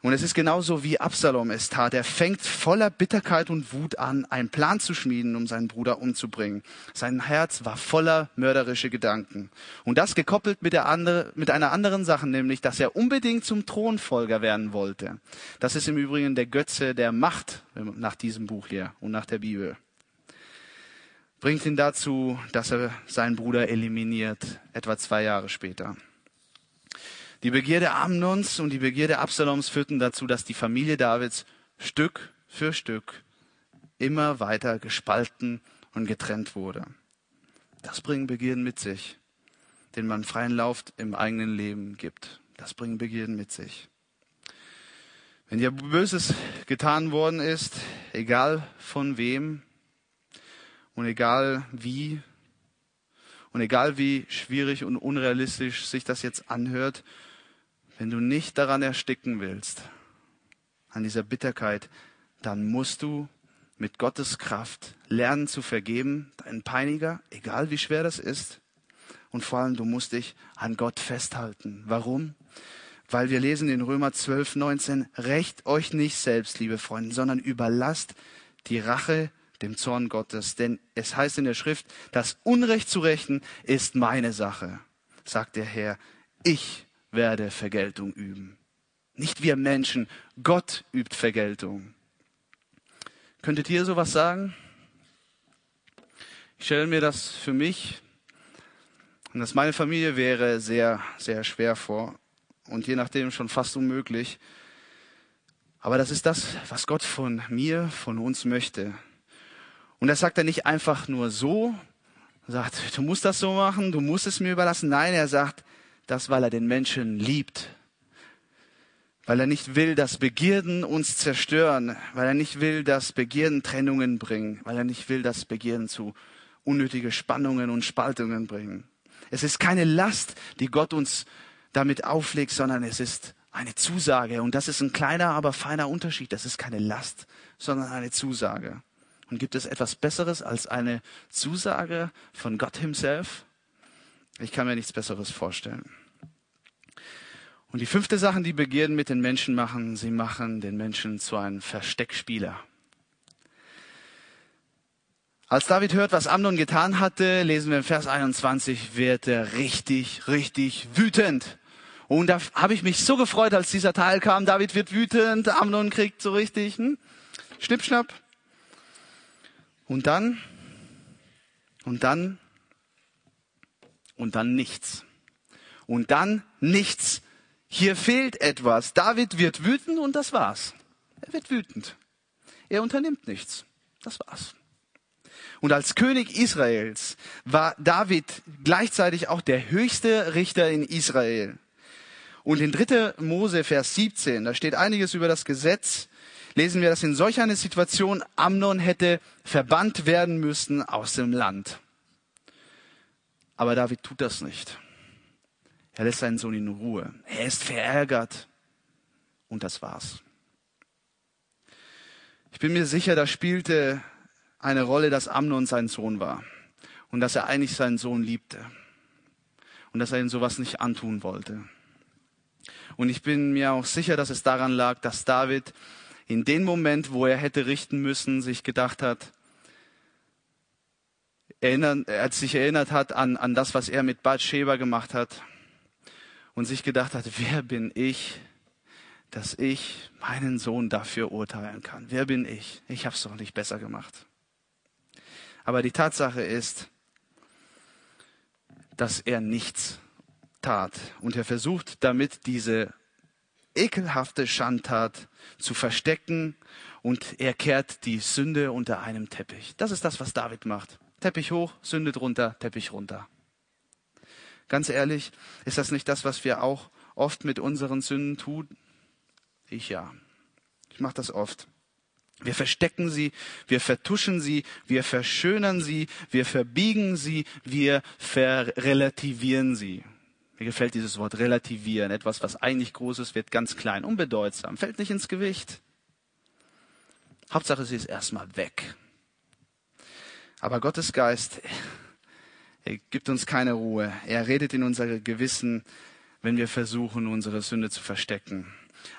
Speaker 2: Und es ist genauso, wie Absalom es tat. Er fängt voller Bitterkeit und Wut an, einen Plan zu schmieden, um seinen Bruder umzubringen. Sein Herz war voller mörderische Gedanken. Und das gekoppelt mit, der andere, mit einer anderen Sache, nämlich, dass er unbedingt zum Thronfolger werden wollte. Das ist im Übrigen der Götze der Macht nach diesem Buch hier und nach der Bibel. Bringt ihn dazu, dass er seinen Bruder eliminiert, etwa zwei Jahre später. Die Begierde Amnons und die Begierde Absaloms führten dazu, dass die Familie Davids Stück für Stück immer weiter gespalten und getrennt wurde. Das bringen Begierden mit sich, denen man freien Lauf im eigenen Leben gibt. Das bringen Begierden mit sich. Wenn dir Böses getan worden ist, egal von wem und egal wie und egal wie schwierig und unrealistisch sich das jetzt anhört, wenn du nicht daran ersticken willst, an dieser Bitterkeit, dann musst du mit Gottes Kraft lernen zu vergeben, deinen Peiniger, egal wie schwer das ist. Und vor allem, du musst dich an Gott festhalten. Warum? Weil wir lesen in Römer 12, 19, Recht euch nicht selbst, liebe Freunde, sondern überlasst die Rache dem Zorn Gottes. Denn es heißt in der Schrift, das Unrecht zu rächen ist meine Sache, sagt der Herr. Ich werde Vergeltung üben. Nicht wir Menschen, Gott übt Vergeltung. Könntet ihr sowas sagen? Ich stelle mir das für mich und das meine Familie wäre sehr, sehr schwer vor und je nachdem schon fast unmöglich. Aber das ist das, was Gott von mir, von uns möchte. Und das sagt er nicht einfach nur so, sagt, du musst das so machen, du musst es mir überlassen. Nein, er sagt, das, weil er den Menschen liebt. Weil er nicht will, dass Begierden uns zerstören. Weil er nicht will, dass Begierden Trennungen bringen. Weil er nicht will, dass Begierden zu unnötige Spannungen und Spaltungen bringen. Es ist keine Last, die Gott uns damit auflegt, sondern es ist eine Zusage. Und das ist ein kleiner, aber feiner Unterschied. Das ist keine Last, sondern eine Zusage. Und gibt es etwas Besseres als eine Zusage von Gott himself? Ich kann mir nichts Besseres vorstellen. Und die fünfte Sache, die Begierden mit den Menschen machen, sie machen den Menschen zu einem Versteckspieler. Als David hört, was Amnon getan hatte, lesen wir im Vers 21, wird er richtig, richtig wütend. Und da habe ich mich so gefreut, als dieser Teil kam. David wird wütend, Amnon kriegt so richtig hm, Schnippschnapp. Und dann, und dann und dann nichts. Und dann nichts. Hier fehlt etwas. David wird wütend und das war's. Er wird wütend. Er unternimmt nichts. Das war's. Und als König Israels war David gleichzeitig auch der höchste Richter in Israel. Und in 3. Mose, Vers 17, da steht einiges über das Gesetz, lesen wir, dass in solch einer Situation Amnon hätte verbannt werden müssen aus dem Land. Aber David tut das nicht. Er lässt seinen Sohn in Ruhe. Er ist verärgert. Und das war's. Ich bin mir sicher, da spielte eine Rolle, dass Amnon sein Sohn war. Und dass er eigentlich seinen Sohn liebte. Und dass er ihm sowas nicht antun wollte. Und ich bin mir auch sicher, dass es daran lag, dass David in dem Moment, wo er hätte richten müssen, sich gedacht hat, erinnert, er sich erinnert hat an, an das, was er mit Bathsheba gemacht hat und sich gedacht hat, wer bin ich, dass ich meinen Sohn dafür urteilen kann? Wer bin ich? Ich habe es doch nicht besser gemacht. Aber die Tatsache ist, dass er nichts tat und er versucht damit diese ekelhafte Schandtat zu verstecken und er kehrt die Sünde unter einem Teppich. Das ist das, was David macht. Teppich hoch, Sünde drunter, Teppich runter. Ganz ehrlich, ist das nicht das, was wir auch oft mit unseren Sünden tun? Ich ja. Ich mache das oft. Wir verstecken sie, wir vertuschen sie, wir verschönern sie, wir verbiegen sie, wir verrelativieren sie. Mir gefällt dieses Wort relativieren. Etwas, was eigentlich groß ist, wird ganz klein, unbedeutsam, fällt nicht ins Gewicht. Hauptsache, sie ist erstmal weg. Aber Gottes Geist, er gibt uns keine Ruhe. Er redet in unser Gewissen, wenn wir versuchen, unsere Sünde zu verstecken.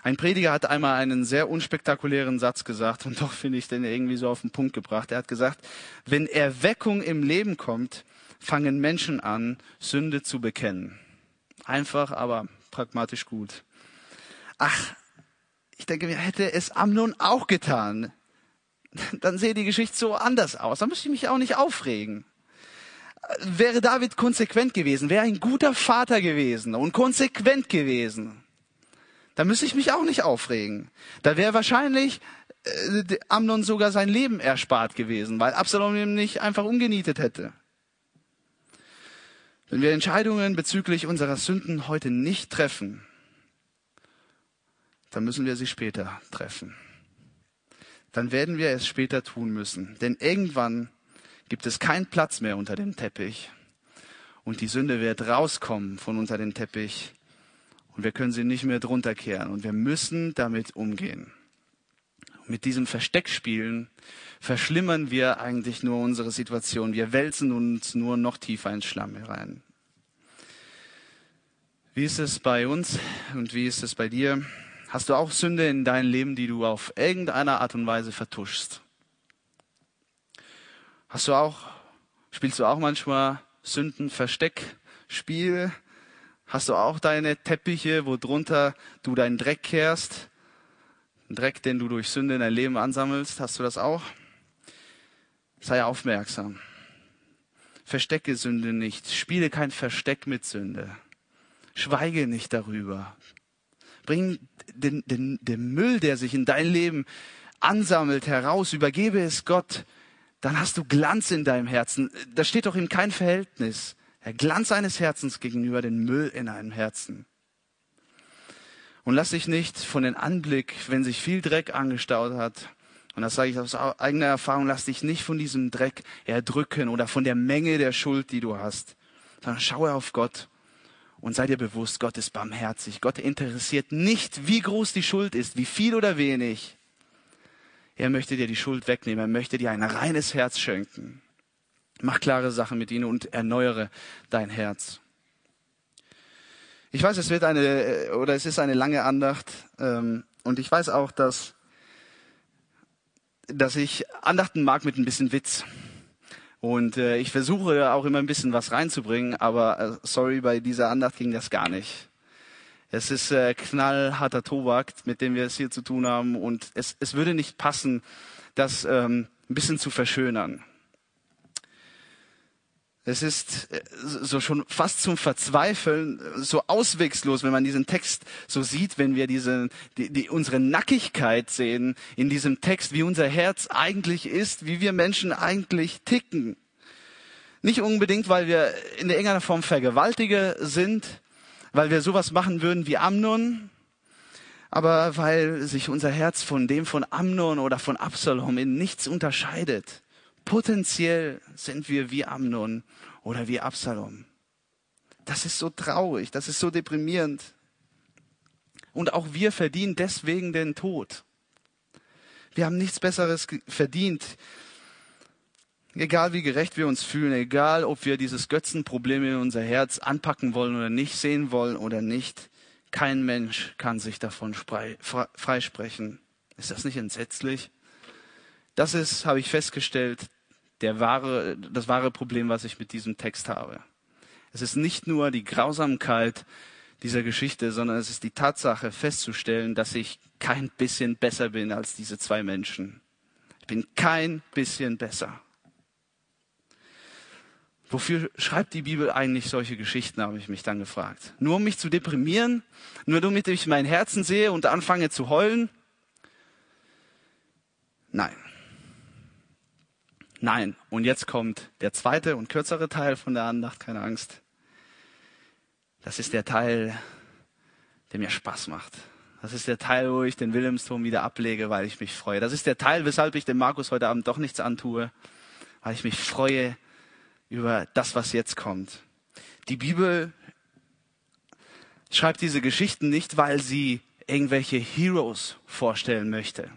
Speaker 2: Ein Prediger hat einmal einen sehr unspektakulären Satz gesagt und doch finde ich den irgendwie so auf den Punkt gebracht. Er hat gesagt, wenn Erweckung im Leben kommt, fangen Menschen an, Sünde zu bekennen. Einfach, aber pragmatisch gut. Ach, ich denke mir, hätte es Amnon auch getan, dann sähe die Geschichte so anders aus. Dann müsste ich mich auch nicht aufregen. Wäre David konsequent gewesen, wäre ein guter Vater gewesen und konsequent gewesen, da müsste ich mich auch nicht aufregen. Da wäre wahrscheinlich äh, Amnon sogar sein Leben erspart gewesen, weil Absalom ihn nicht einfach umgenietet hätte. Wenn wir Entscheidungen bezüglich unserer Sünden heute nicht treffen, dann müssen wir sie später treffen. Dann werden wir es später tun müssen. Denn irgendwann gibt es keinen Platz mehr unter dem Teppich. Und die Sünde wird rauskommen von unter dem Teppich und wir können sie nicht mehr drunter kehren. Und wir müssen damit umgehen. Mit diesem Versteckspielen verschlimmern wir eigentlich nur unsere Situation. Wir wälzen uns nur noch tiefer ins Schlamm herein. Wie ist es bei uns und wie ist es bei dir? Hast du auch Sünde in deinem Leben, die du auf irgendeine Art und Weise vertuschst? Hast du auch, spielst du auch manchmal Sündenversteckspiel? Hast du auch deine Teppiche, wo drunter du deinen Dreck kehrst? Ein Dreck, den du durch Sünde in dein Leben ansammelst. Hast du das auch? Sei aufmerksam. Verstecke Sünde nicht. Spiele kein Versteck mit Sünde. Schweige nicht darüber. Bring den, den, den Müll, der sich in dein Leben ansammelt, heraus. Übergebe es Gott. Dann hast du Glanz in deinem Herzen. Das steht doch in kein Verhältnis. Der Glanz eines Herzens gegenüber dem Müll in einem Herzen. Und lass dich nicht von dem Anblick, wenn sich viel Dreck angestaut hat, und das sage ich aus eigener Erfahrung, lass dich nicht von diesem Dreck erdrücken oder von der Menge der Schuld, die du hast, sondern schaue auf Gott und sei dir bewusst, Gott ist barmherzig. Gott interessiert nicht, wie groß die Schuld ist, wie viel oder wenig. Er möchte dir die Schuld wegnehmen, er möchte dir ein reines Herz schenken. Mach klare Sachen mit ihnen und erneuere dein Herz. Ich weiß, es wird eine oder es ist eine lange Andacht ähm, und ich weiß auch, dass dass ich Andachten mag mit ein bisschen Witz. Und äh, ich versuche auch immer ein bisschen was reinzubringen, aber äh, sorry, bei dieser Andacht ging das gar nicht. Es ist äh, knallharter Tobak, mit dem wir es hier zu tun haben und es, es würde nicht passen, das ähm, ein bisschen zu verschönern. Es ist äh, so schon fast zum Verzweifeln, so auswegslos, wenn man diesen Text so sieht, wenn wir diese, die, die, unsere Nackigkeit sehen in diesem Text, wie unser Herz eigentlich ist, wie wir Menschen eigentlich ticken. Nicht unbedingt, weil wir in irgendeiner Form Vergewaltiger sind, weil wir sowas machen würden wie Amnon, aber weil sich unser Herz von dem von Amnon oder von Absalom in nichts unterscheidet. Potenziell sind wir wie Amnon oder wie Absalom. Das ist so traurig, das ist so deprimierend. Und auch wir verdienen deswegen den Tod. Wir haben nichts Besseres verdient. Egal wie gerecht wir uns fühlen, egal ob wir dieses Götzenproblem in unser Herz anpacken wollen oder nicht, sehen wollen oder nicht, kein Mensch kann sich davon freisprechen. Ist das nicht entsetzlich? Das ist, habe ich festgestellt, der wahre, das wahre Problem, was ich mit diesem Text habe. Es ist nicht nur die Grausamkeit dieser Geschichte, sondern es ist die Tatsache festzustellen, dass ich kein bisschen besser bin als diese zwei Menschen. Ich bin kein bisschen besser. Wofür schreibt die Bibel eigentlich solche Geschichten, habe ich mich dann gefragt. Nur um mich zu deprimieren? Nur damit ich mein Herzen sehe und anfange zu heulen? Nein. Nein. Und jetzt kommt der zweite und kürzere Teil von der Andacht, keine Angst. Das ist der Teil, der mir Spaß macht. Das ist der Teil, wo ich den Wilhelmsturm wieder ablege, weil ich mich freue. Das ist der Teil, weshalb ich dem Markus heute Abend doch nichts antue, weil ich mich freue über das, was jetzt kommt. Die Bibel schreibt diese Geschichten nicht, weil sie irgendwelche Heroes vorstellen möchte.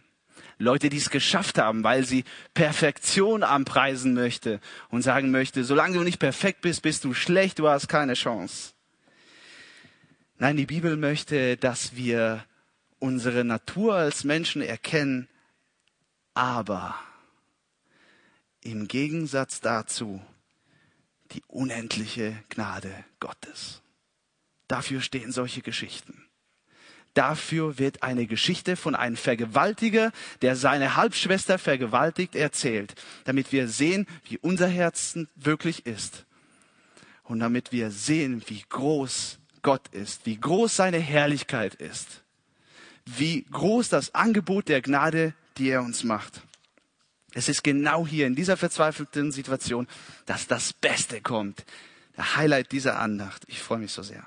Speaker 2: Leute, die es geschafft haben, weil sie Perfektion anpreisen möchte und sagen möchte, solange du nicht perfekt bist, bist du schlecht, du hast keine Chance. Nein, die Bibel möchte, dass wir unsere Natur als Menschen erkennen, aber im Gegensatz dazu die unendliche Gnade Gottes. Dafür stehen solche Geschichten. Dafür wird eine Geschichte von einem Vergewaltiger, der seine Halbschwester vergewaltigt, erzählt, damit wir sehen, wie unser Herzen wirklich ist. Und damit wir sehen, wie groß Gott ist, wie groß seine Herrlichkeit ist wie groß das Angebot der Gnade, die er uns macht. Es ist genau hier in dieser verzweifelten Situation, dass das Beste kommt. Der Highlight dieser Andacht. Ich freue mich so sehr.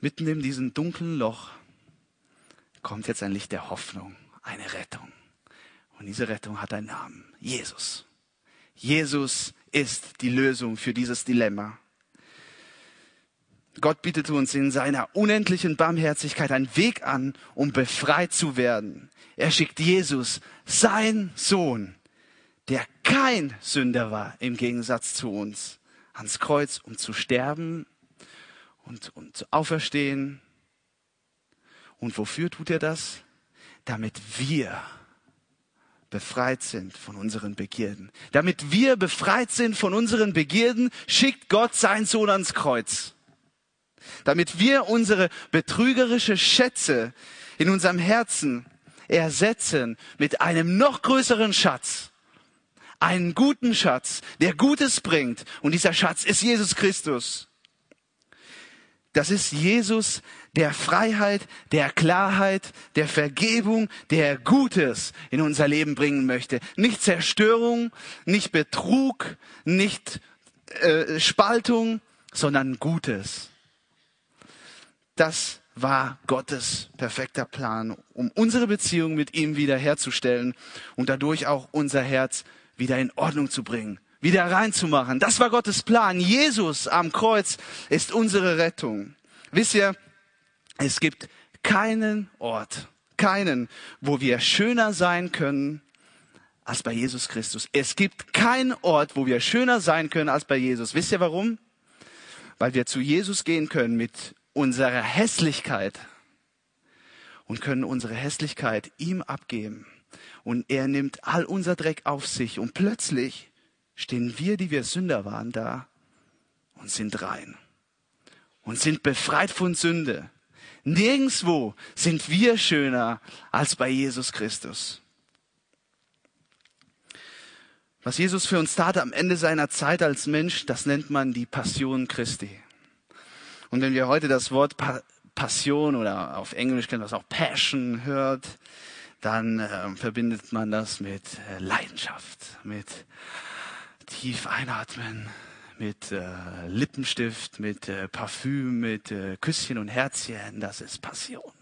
Speaker 2: Mitten in diesem dunklen Loch kommt jetzt ein Licht der Hoffnung, eine Rettung. Und diese Rettung hat einen Namen. Jesus. Jesus ist die Lösung für dieses Dilemma. Gott bietet uns in seiner unendlichen Barmherzigkeit einen Weg an, um befreit zu werden. Er schickt Jesus, sein Sohn, der kein Sünder war im Gegensatz zu uns, ans Kreuz, um zu sterben und, und zu auferstehen. Und wofür tut er das? Damit wir befreit sind von unseren Begierden. Damit wir befreit sind von unseren Begierden, schickt Gott seinen Sohn ans Kreuz damit wir unsere betrügerische Schätze in unserem Herzen ersetzen mit einem noch größeren Schatz. Einen guten Schatz, der Gutes bringt. Und dieser Schatz ist Jesus Christus. Das ist Jesus, der Freiheit, der Klarheit, der Vergebung, der Gutes in unser Leben bringen möchte. Nicht Zerstörung, nicht Betrug, nicht äh, Spaltung, sondern Gutes. Das war Gottes perfekter Plan, um unsere Beziehung mit ihm wiederherzustellen und dadurch auch unser Herz wieder in Ordnung zu bringen, wieder reinzumachen. Das war Gottes Plan. Jesus am Kreuz ist unsere Rettung. Wisst ihr, es gibt keinen Ort, keinen, wo wir schöner sein können als bei Jesus Christus. Es gibt keinen Ort, wo wir schöner sein können als bei Jesus. Wisst ihr warum? Weil wir zu Jesus gehen können mit unserer Hässlichkeit und können unsere Hässlichkeit ihm abgeben. Und er nimmt all unser Dreck auf sich und plötzlich stehen wir, die wir Sünder waren, da und sind rein und sind befreit von Sünde. Nirgendswo sind wir schöner als bei Jesus Christus. Was Jesus für uns tat am Ende seiner Zeit als Mensch, das nennt man die Passion Christi. Und wenn wir heute das Wort Passion oder auf Englisch kennt man es auch Passion hört, dann äh, verbindet man das mit äh, Leidenschaft, mit tief einatmen, mit äh, Lippenstift, mit äh, Parfüm, mit äh, Küsschen und Herzchen. Das ist Passion.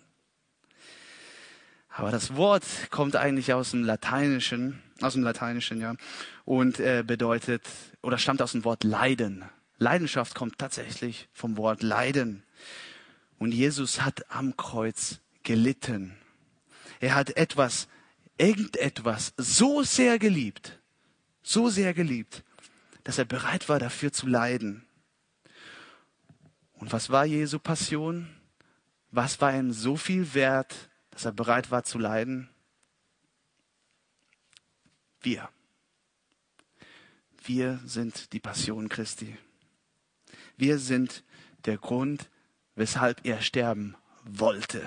Speaker 2: Aber das Wort kommt eigentlich aus dem Lateinischen, aus dem Lateinischen, ja, und äh, bedeutet oder stammt aus dem Wort Leiden. Leidenschaft kommt tatsächlich vom Wort Leiden. Und Jesus hat am Kreuz gelitten. Er hat etwas, irgendetwas so sehr geliebt, so sehr geliebt, dass er bereit war, dafür zu leiden. Und was war Jesu Passion? Was war ihm so viel wert, dass er bereit war zu leiden? Wir. Wir sind die Passion Christi. Wir sind der Grund, weshalb er sterben wollte.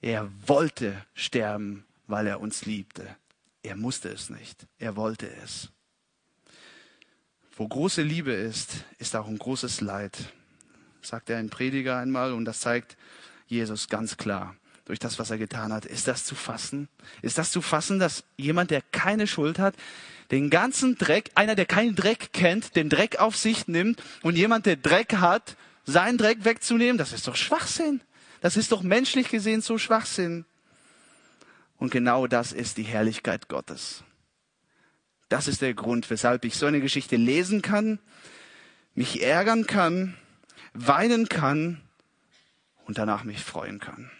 Speaker 2: Er wollte sterben, weil er uns liebte. Er musste es nicht. Er wollte es. Wo große Liebe ist, ist auch ein großes Leid, sagt er in Prediger einmal, und das zeigt Jesus ganz klar durch das, was er getan hat. Ist das zu fassen? Ist das zu fassen, dass jemand, der keine Schuld hat, den ganzen Dreck, einer, der keinen Dreck kennt, den Dreck auf sich nimmt und jemand, der Dreck hat, seinen Dreck wegzunehmen, das ist doch Schwachsinn. Das ist doch menschlich gesehen so Schwachsinn. Und genau das ist die Herrlichkeit Gottes. Das ist der Grund, weshalb ich so eine Geschichte lesen kann, mich ärgern kann, weinen kann und danach mich freuen kann.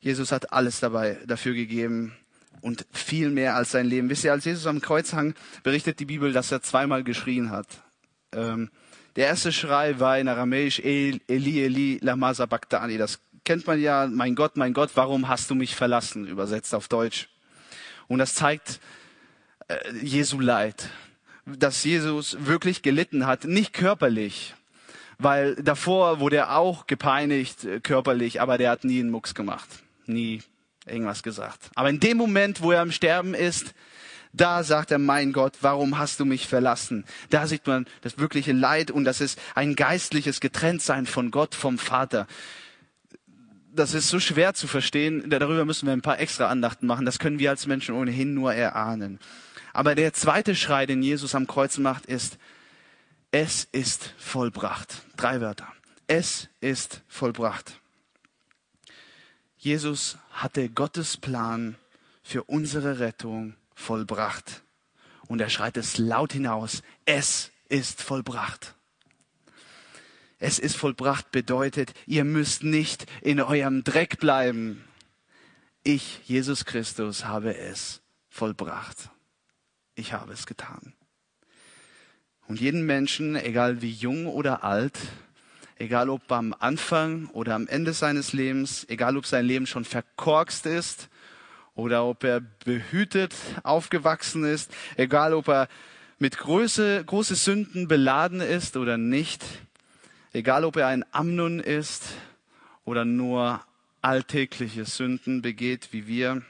Speaker 2: Jesus hat alles dabei dafür gegeben und viel mehr als sein Leben. Wisst ihr, als Jesus am Kreuz hang, berichtet die Bibel, dass er zweimal geschrien hat. Ähm, der erste Schrei war in Aramäisch Eli, Eli, lama sabachthani. Das kennt man ja, mein Gott, mein Gott, warum hast du mich verlassen? Übersetzt auf Deutsch. Und das zeigt äh, Jesu Leid, dass Jesus wirklich gelitten hat, nicht körperlich, weil davor wurde er auch gepeinigt äh, körperlich, aber der hat nie einen Mucks gemacht, nie irgendwas gesagt. Aber in dem Moment, wo er am Sterben ist, da sagt er, mein Gott, warum hast du mich verlassen? Da sieht man das wirkliche Leid und das ist ein geistliches Getrenntsein von Gott, vom Vater. Das ist so schwer zu verstehen. Darüber müssen wir ein paar extra Andachten machen. Das können wir als Menschen ohnehin nur erahnen. Aber der zweite Schrei, den Jesus am Kreuz macht, ist, es ist vollbracht. Drei Wörter. Es ist vollbracht. Jesus hatte Gottes Plan für unsere Rettung vollbracht. Und er schreit es laut hinaus, es ist vollbracht. Es ist vollbracht bedeutet, ihr müsst nicht in eurem Dreck bleiben. Ich, Jesus Christus, habe es vollbracht. Ich habe es getan. Und jeden Menschen, egal wie jung oder alt, egal ob am Anfang oder am Ende seines Lebens, egal ob sein Leben schon verkorkst ist oder ob er behütet aufgewachsen ist, egal ob er mit Größe, große Sünden beladen ist oder nicht, egal ob er ein Amnon ist oder nur alltägliche Sünden begeht wie wir,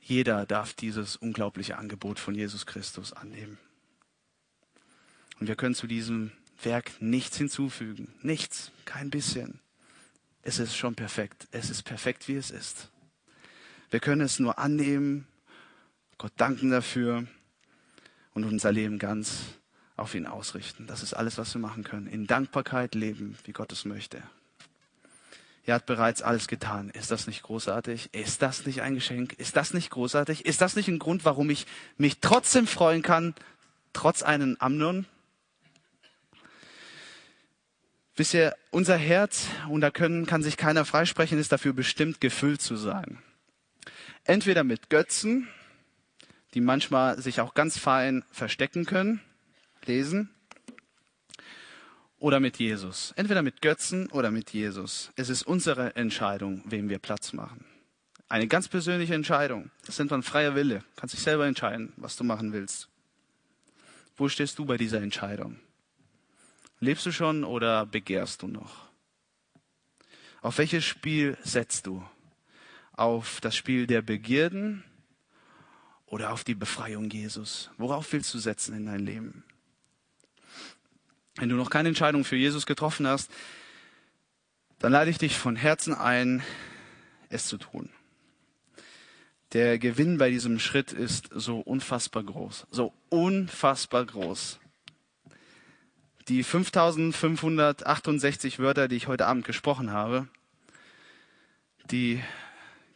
Speaker 2: jeder darf dieses unglaubliche Angebot von Jesus Christus annehmen. Und wir können zu diesem Werk nichts hinzufügen. Nichts, kein bisschen. Es ist schon perfekt. Es ist perfekt, wie es ist. Wir können es nur annehmen, Gott danken dafür und unser Leben ganz auf ihn ausrichten. Das ist alles, was wir machen können. In Dankbarkeit leben, wie Gott es möchte. Er hat bereits alles getan. Ist das nicht großartig? Ist das nicht ein Geschenk? Ist das nicht großartig? Ist das nicht ein Grund, warum ich mich trotzdem freuen kann, trotz einen Amnon? Wisst ihr, unser Herz, und da können, kann sich keiner freisprechen, ist dafür bestimmt, gefüllt zu sein. Entweder mit Götzen, die manchmal sich auch ganz fein verstecken können, lesen, oder mit Jesus. Entweder mit Götzen oder mit Jesus. Es ist unsere Entscheidung, wem wir Platz machen. Eine ganz persönliche Entscheidung. Das sind dann freier Wille. Du kannst dich selber entscheiden, was du machen willst. Wo stehst du bei dieser Entscheidung? Lebst du schon oder begehrst du noch? Auf welches Spiel setzt du? auf das Spiel der Begierden oder auf die Befreiung Jesus? Worauf willst du setzen in dein Leben? Wenn du noch keine Entscheidung für Jesus getroffen hast, dann lade ich dich von Herzen ein, es zu tun. Der Gewinn bei diesem Schritt ist so unfassbar groß, so unfassbar groß. Die 5568 Wörter, die ich heute Abend gesprochen habe, die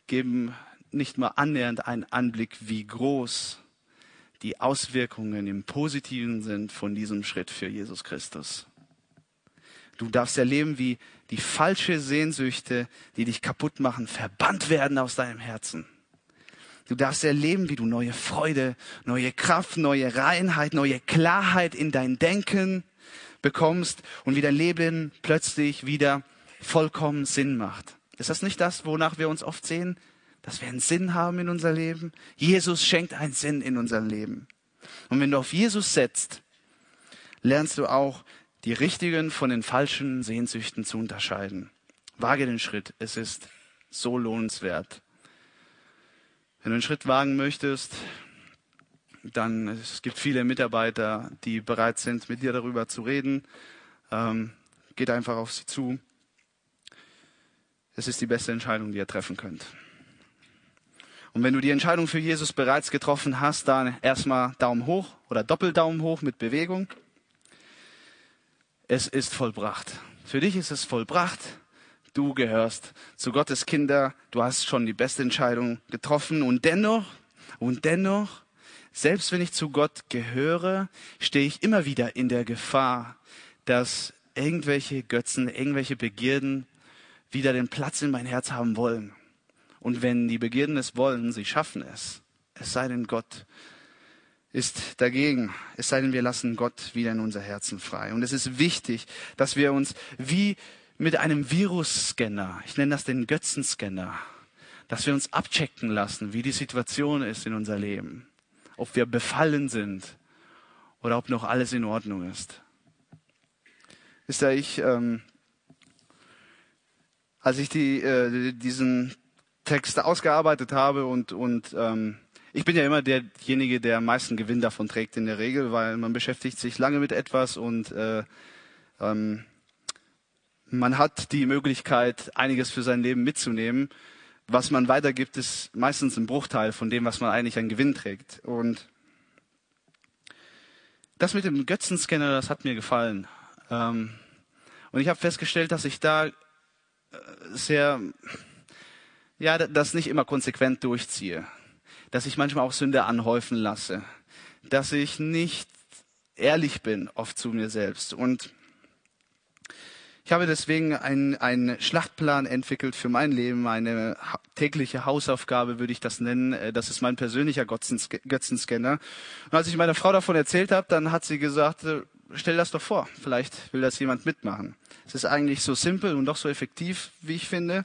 Speaker 2: geben nicht mal annähernd einen Anblick, wie groß die Auswirkungen im Positiven sind von diesem Schritt für Jesus Christus. Du darfst erleben, wie die falsche Sehnsüchte, die dich kaputt machen, verbannt werden aus deinem Herzen. Du darfst erleben, wie du neue Freude, neue Kraft, neue Reinheit, neue Klarheit in dein Denken bekommst und wie dein Leben plötzlich wieder vollkommen Sinn macht. Ist das nicht das, wonach wir uns oft sehen? Dass wir einen Sinn haben in unser Leben? Jesus schenkt einen Sinn in unser Leben. Und wenn du auf Jesus setzt, lernst du auch die richtigen von den falschen Sehnsüchten zu unterscheiden. Wage den Schritt. Es ist so lohnenswert. Wenn du einen Schritt wagen möchtest, dann es gibt viele Mitarbeiter, die bereit sind, mit dir darüber zu reden. Ähm, geht einfach auf sie zu. Es ist die beste Entscheidung, die ihr treffen könnt. Und wenn du die Entscheidung für Jesus bereits getroffen hast, dann erstmal Daumen hoch oder Doppeldaumen hoch mit Bewegung. Es ist vollbracht. Für dich ist es vollbracht. Du gehörst zu Gottes Kinder. Du hast schon die beste Entscheidung getroffen. Und dennoch, und dennoch, selbst wenn ich zu Gott gehöre, stehe ich immer wieder in der Gefahr, dass irgendwelche Götzen, irgendwelche Begierden wieder den Platz in mein Herz haben wollen. Und wenn die Begierden es wollen, sie schaffen es. Es sei denn, Gott ist dagegen. Es sei denn, wir lassen Gott wieder in unser Herzen frei. Und es ist wichtig, dass wir uns wie mit einem Virusscanner, ich nenne das den Götzenscanner, dass wir uns abchecken lassen, wie die Situation ist in unser Leben. Ob wir befallen sind oder ob noch alles in Ordnung ist. Ist ja ich, ähm, als ich die, äh, diesen Texte ausgearbeitet habe und, und ähm, ich bin ja immer derjenige, der am meisten Gewinn davon trägt in der Regel, weil man beschäftigt sich lange mit etwas und äh, ähm, man hat die Möglichkeit, einiges für sein Leben mitzunehmen. Was man weitergibt, ist meistens ein Bruchteil von dem, was man eigentlich an Gewinn trägt. Und das mit dem Götzenscanner, das hat mir gefallen. Ähm, und ich habe festgestellt, dass ich da äh, sehr ja, das nicht immer konsequent durchziehe, dass ich manchmal auch Sünde anhäufen lasse, dass ich nicht ehrlich bin oft zu mir selbst. Und ich habe deswegen einen, einen Schlachtplan entwickelt für mein Leben, eine tägliche Hausaufgabe würde ich das nennen. Äh, das ist mein persönlicher Götzenscanner. Und als ich meiner Frau davon erzählt habe, dann hat sie gesagt, äh, stell das doch vor, vielleicht will das jemand mitmachen. Es ist eigentlich so simpel und doch so effektiv, wie ich finde.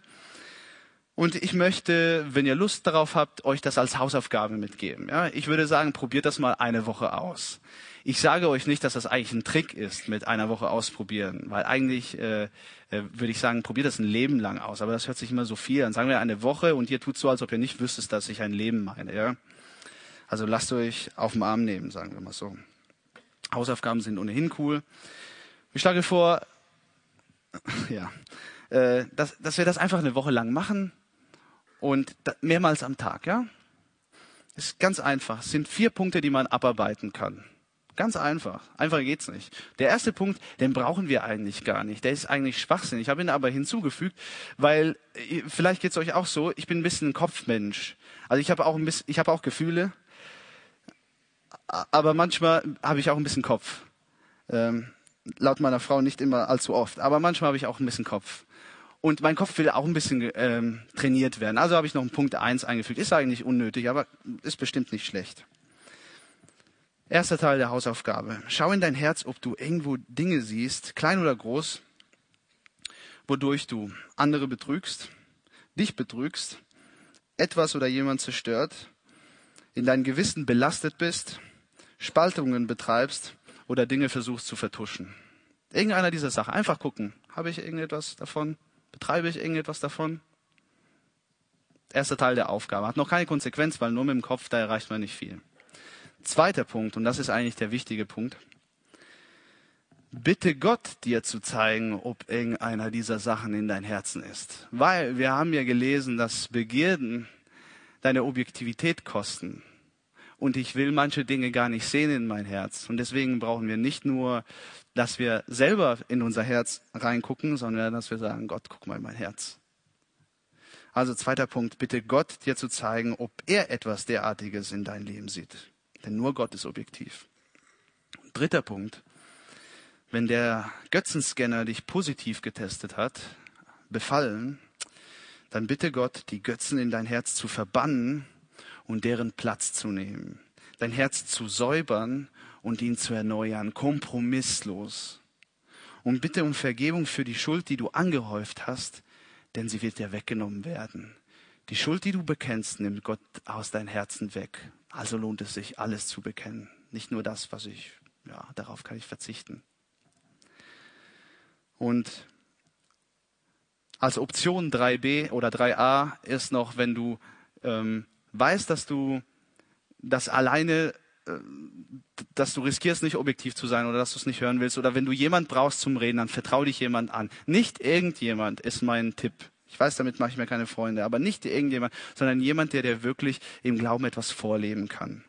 Speaker 2: Und ich möchte, wenn ihr Lust darauf habt, euch das als Hausaufgabe mitgeben. Ja, ich würde sagen, probiert das mal eine Woche aus. Ich sage euch nicht, dass das eigentlich ein Trick ist, mit einer Woche ausprobieren, weil eigentlich äh, äh, würde ich sagen, probiert das ein Leben lang aus. Aber das hört sich immer so viel an. Sagen wir eine Woche und ihr tut so, als ob ihr nicht wüsstet, dass ich ein Leben meine. Ja? Also lasst euch auf den Arm nehmen, sagen wir mal so. Hausaufgaben sind ohnehin cool. Ich schlage vor, ja, äh, dass, dass wir das einfach eine Woche lang machen und mehrmals am Tag, ja? Ist ganz einfach. Es sind vier Punkte, die man abarbeiten kann. Ganz einfach. Einfacher geht's nicht. Der erste Punkt, den brauchen wir eigentlich gar nicht. Der ist eigentlich Schwachsinn. Ich habe ihn aber hinzugefügt, weil äh, vielleicht geht's euch auch so. Ich bin ein bisschen ein Kopfmensch. Also ich habe auch ein bisschen, ich habe auch Gefühle, aber manchmal habe ich auch ein bisschen Kopf. Ähm, laut meiner Frau nicht immer allzu oft, aber manchmal habe ich auch ein bisschen Kopf. Und mein Kopf will auch ein bisschen ähm, trainiert werden. Also habe ich noch einen Punkt eins eingefügt. Ist eigentlich unnötig, aber ist bestimmt nicht schlecht. Erster Teil der Hausaufgabe. Schau in dein Herz, ob du irgendwo Dinge siehst, klein oder groß, wodurch du andere betrügst, dich betrügst, etwas oder jemand zerstört, in dein Gewissen belastet bist, Spaltungen betreibst oder Dinge versuchst zu vertuschen. Irgendeiner dieser Sachen. Einfach gucken. Habe ich irgendetwas davon? Betreibe ich irgendetwas davon? Erster Teil der Aufgabe. Hat noch keine Konsequenz, weil nur mit dem Kopf, da erreicht man nicht viel. Zweiter Punkt, und das ist eigentlich der wichtige Punkt. Bitte Gott dir zu zeigen, ob irgendeiner dieser Sachen in dein Herzen ist. Weil wir haben ja gelesen, dass Begierden deine Objektivität kosten. Und ich will manche Dinge gar nicht sehen in mein Herz. Und deswegen brauchen wir nicht nur dass wir selber in unser Herz reingucken, sondern dass wir sagen, Gott, guck mal in mein Herz. Also zweiter Punkt, bitte Gott dir zu zeigen, ob er etwas derartiges in dein Leben sieht. Denn nur Gott ist objektiv. Dritter Punkt, wenn der Götzenscanner dich positiv getestet hat, befallen, dann bitte Gott, die Götzen in dein Herz zu verbannen und deren Platz zu nehmen. Dein Herz zu säubern und ihn zu erneuern, kompromisslos. Und bitte um Vergebung für die Schuld, die du angehäuft hast, denn sie wird dir weggenommen werden. Die Schuld, die du bekennst, nimmt Gott aus deinem Herzen weg. Also lohnt es sich, alles zu bekennen. Nicht nur das, was ich, ja, darauf kann ich verzichten. Und als Option 3b oder 3a ist noch, wenn du ähm, weißt, dass du das alleine äh, dass du riskierst, nicht objektiv zu sein oder dass du es nicht hören willst. Oder wenn du jemand brauchst zum Reden, dann vertrau dich jemand an. Nicht irgendjemand ist mein Tipp Ich weiß, damit mache ich mir keine Freunde, aber nicht irgendjemand, sondern jemand, der dir wirklich im Glauben etwas vorleben kann.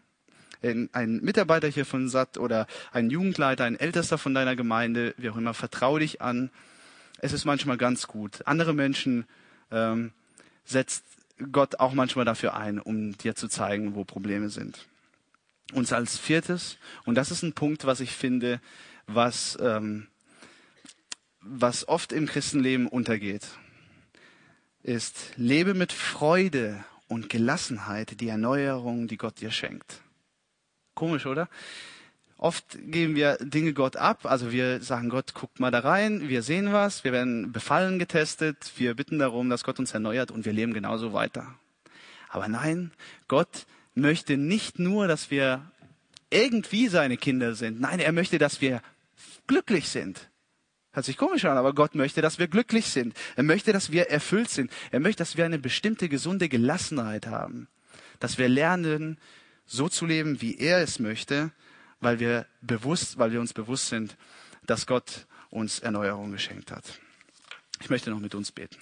Speaker 2: Ein Mitarbeiter hier von SAT oder ein Jugendleiter, ein Ältester von deiner Gemeinde, wie auch immer, vertraue dich an. Es ist manchmal ganz gut. Andere Menschen ähm, setzt Gott auch manchmal dafür ein, um dir zu zeigen, wo Probleme sind. Und als viertes, und das ist ein Punkt, was ich finde, was, ähm, was oft im Christenleben untergeht, ist, lebe mit Freude und Gelassenheit die Erneuerung, die Gott dir schenkt. Komisch, oder? Oft geben wir Dinge Gott ab, also wir sagen Gott, guckt mal da rein, wir sehen was, wir werden befallen getestet, wir bitten darum, dass Gott uns erneuert und wir leben genauso weiter. Aber nein, Gott möchte nicht nur, dass wir irgendwie seine Kinder sind. Nein, er möchte, dass wir glücklich sind. Hört sich komisch an, aber Gott möchte, dass wir glücklich sind. Er möchte, dass wir erfüllt sind. Er möchte, dass wir eine bestimmte gesunde Gelassenheit haben. Dass wir lernen, so zu leben, wie er es möchte, weil wir bewusst, weil wir uns bewusst sind, dass Gott uns Erneuerung geschenkt hat. Ich möchte noch mit uns beten.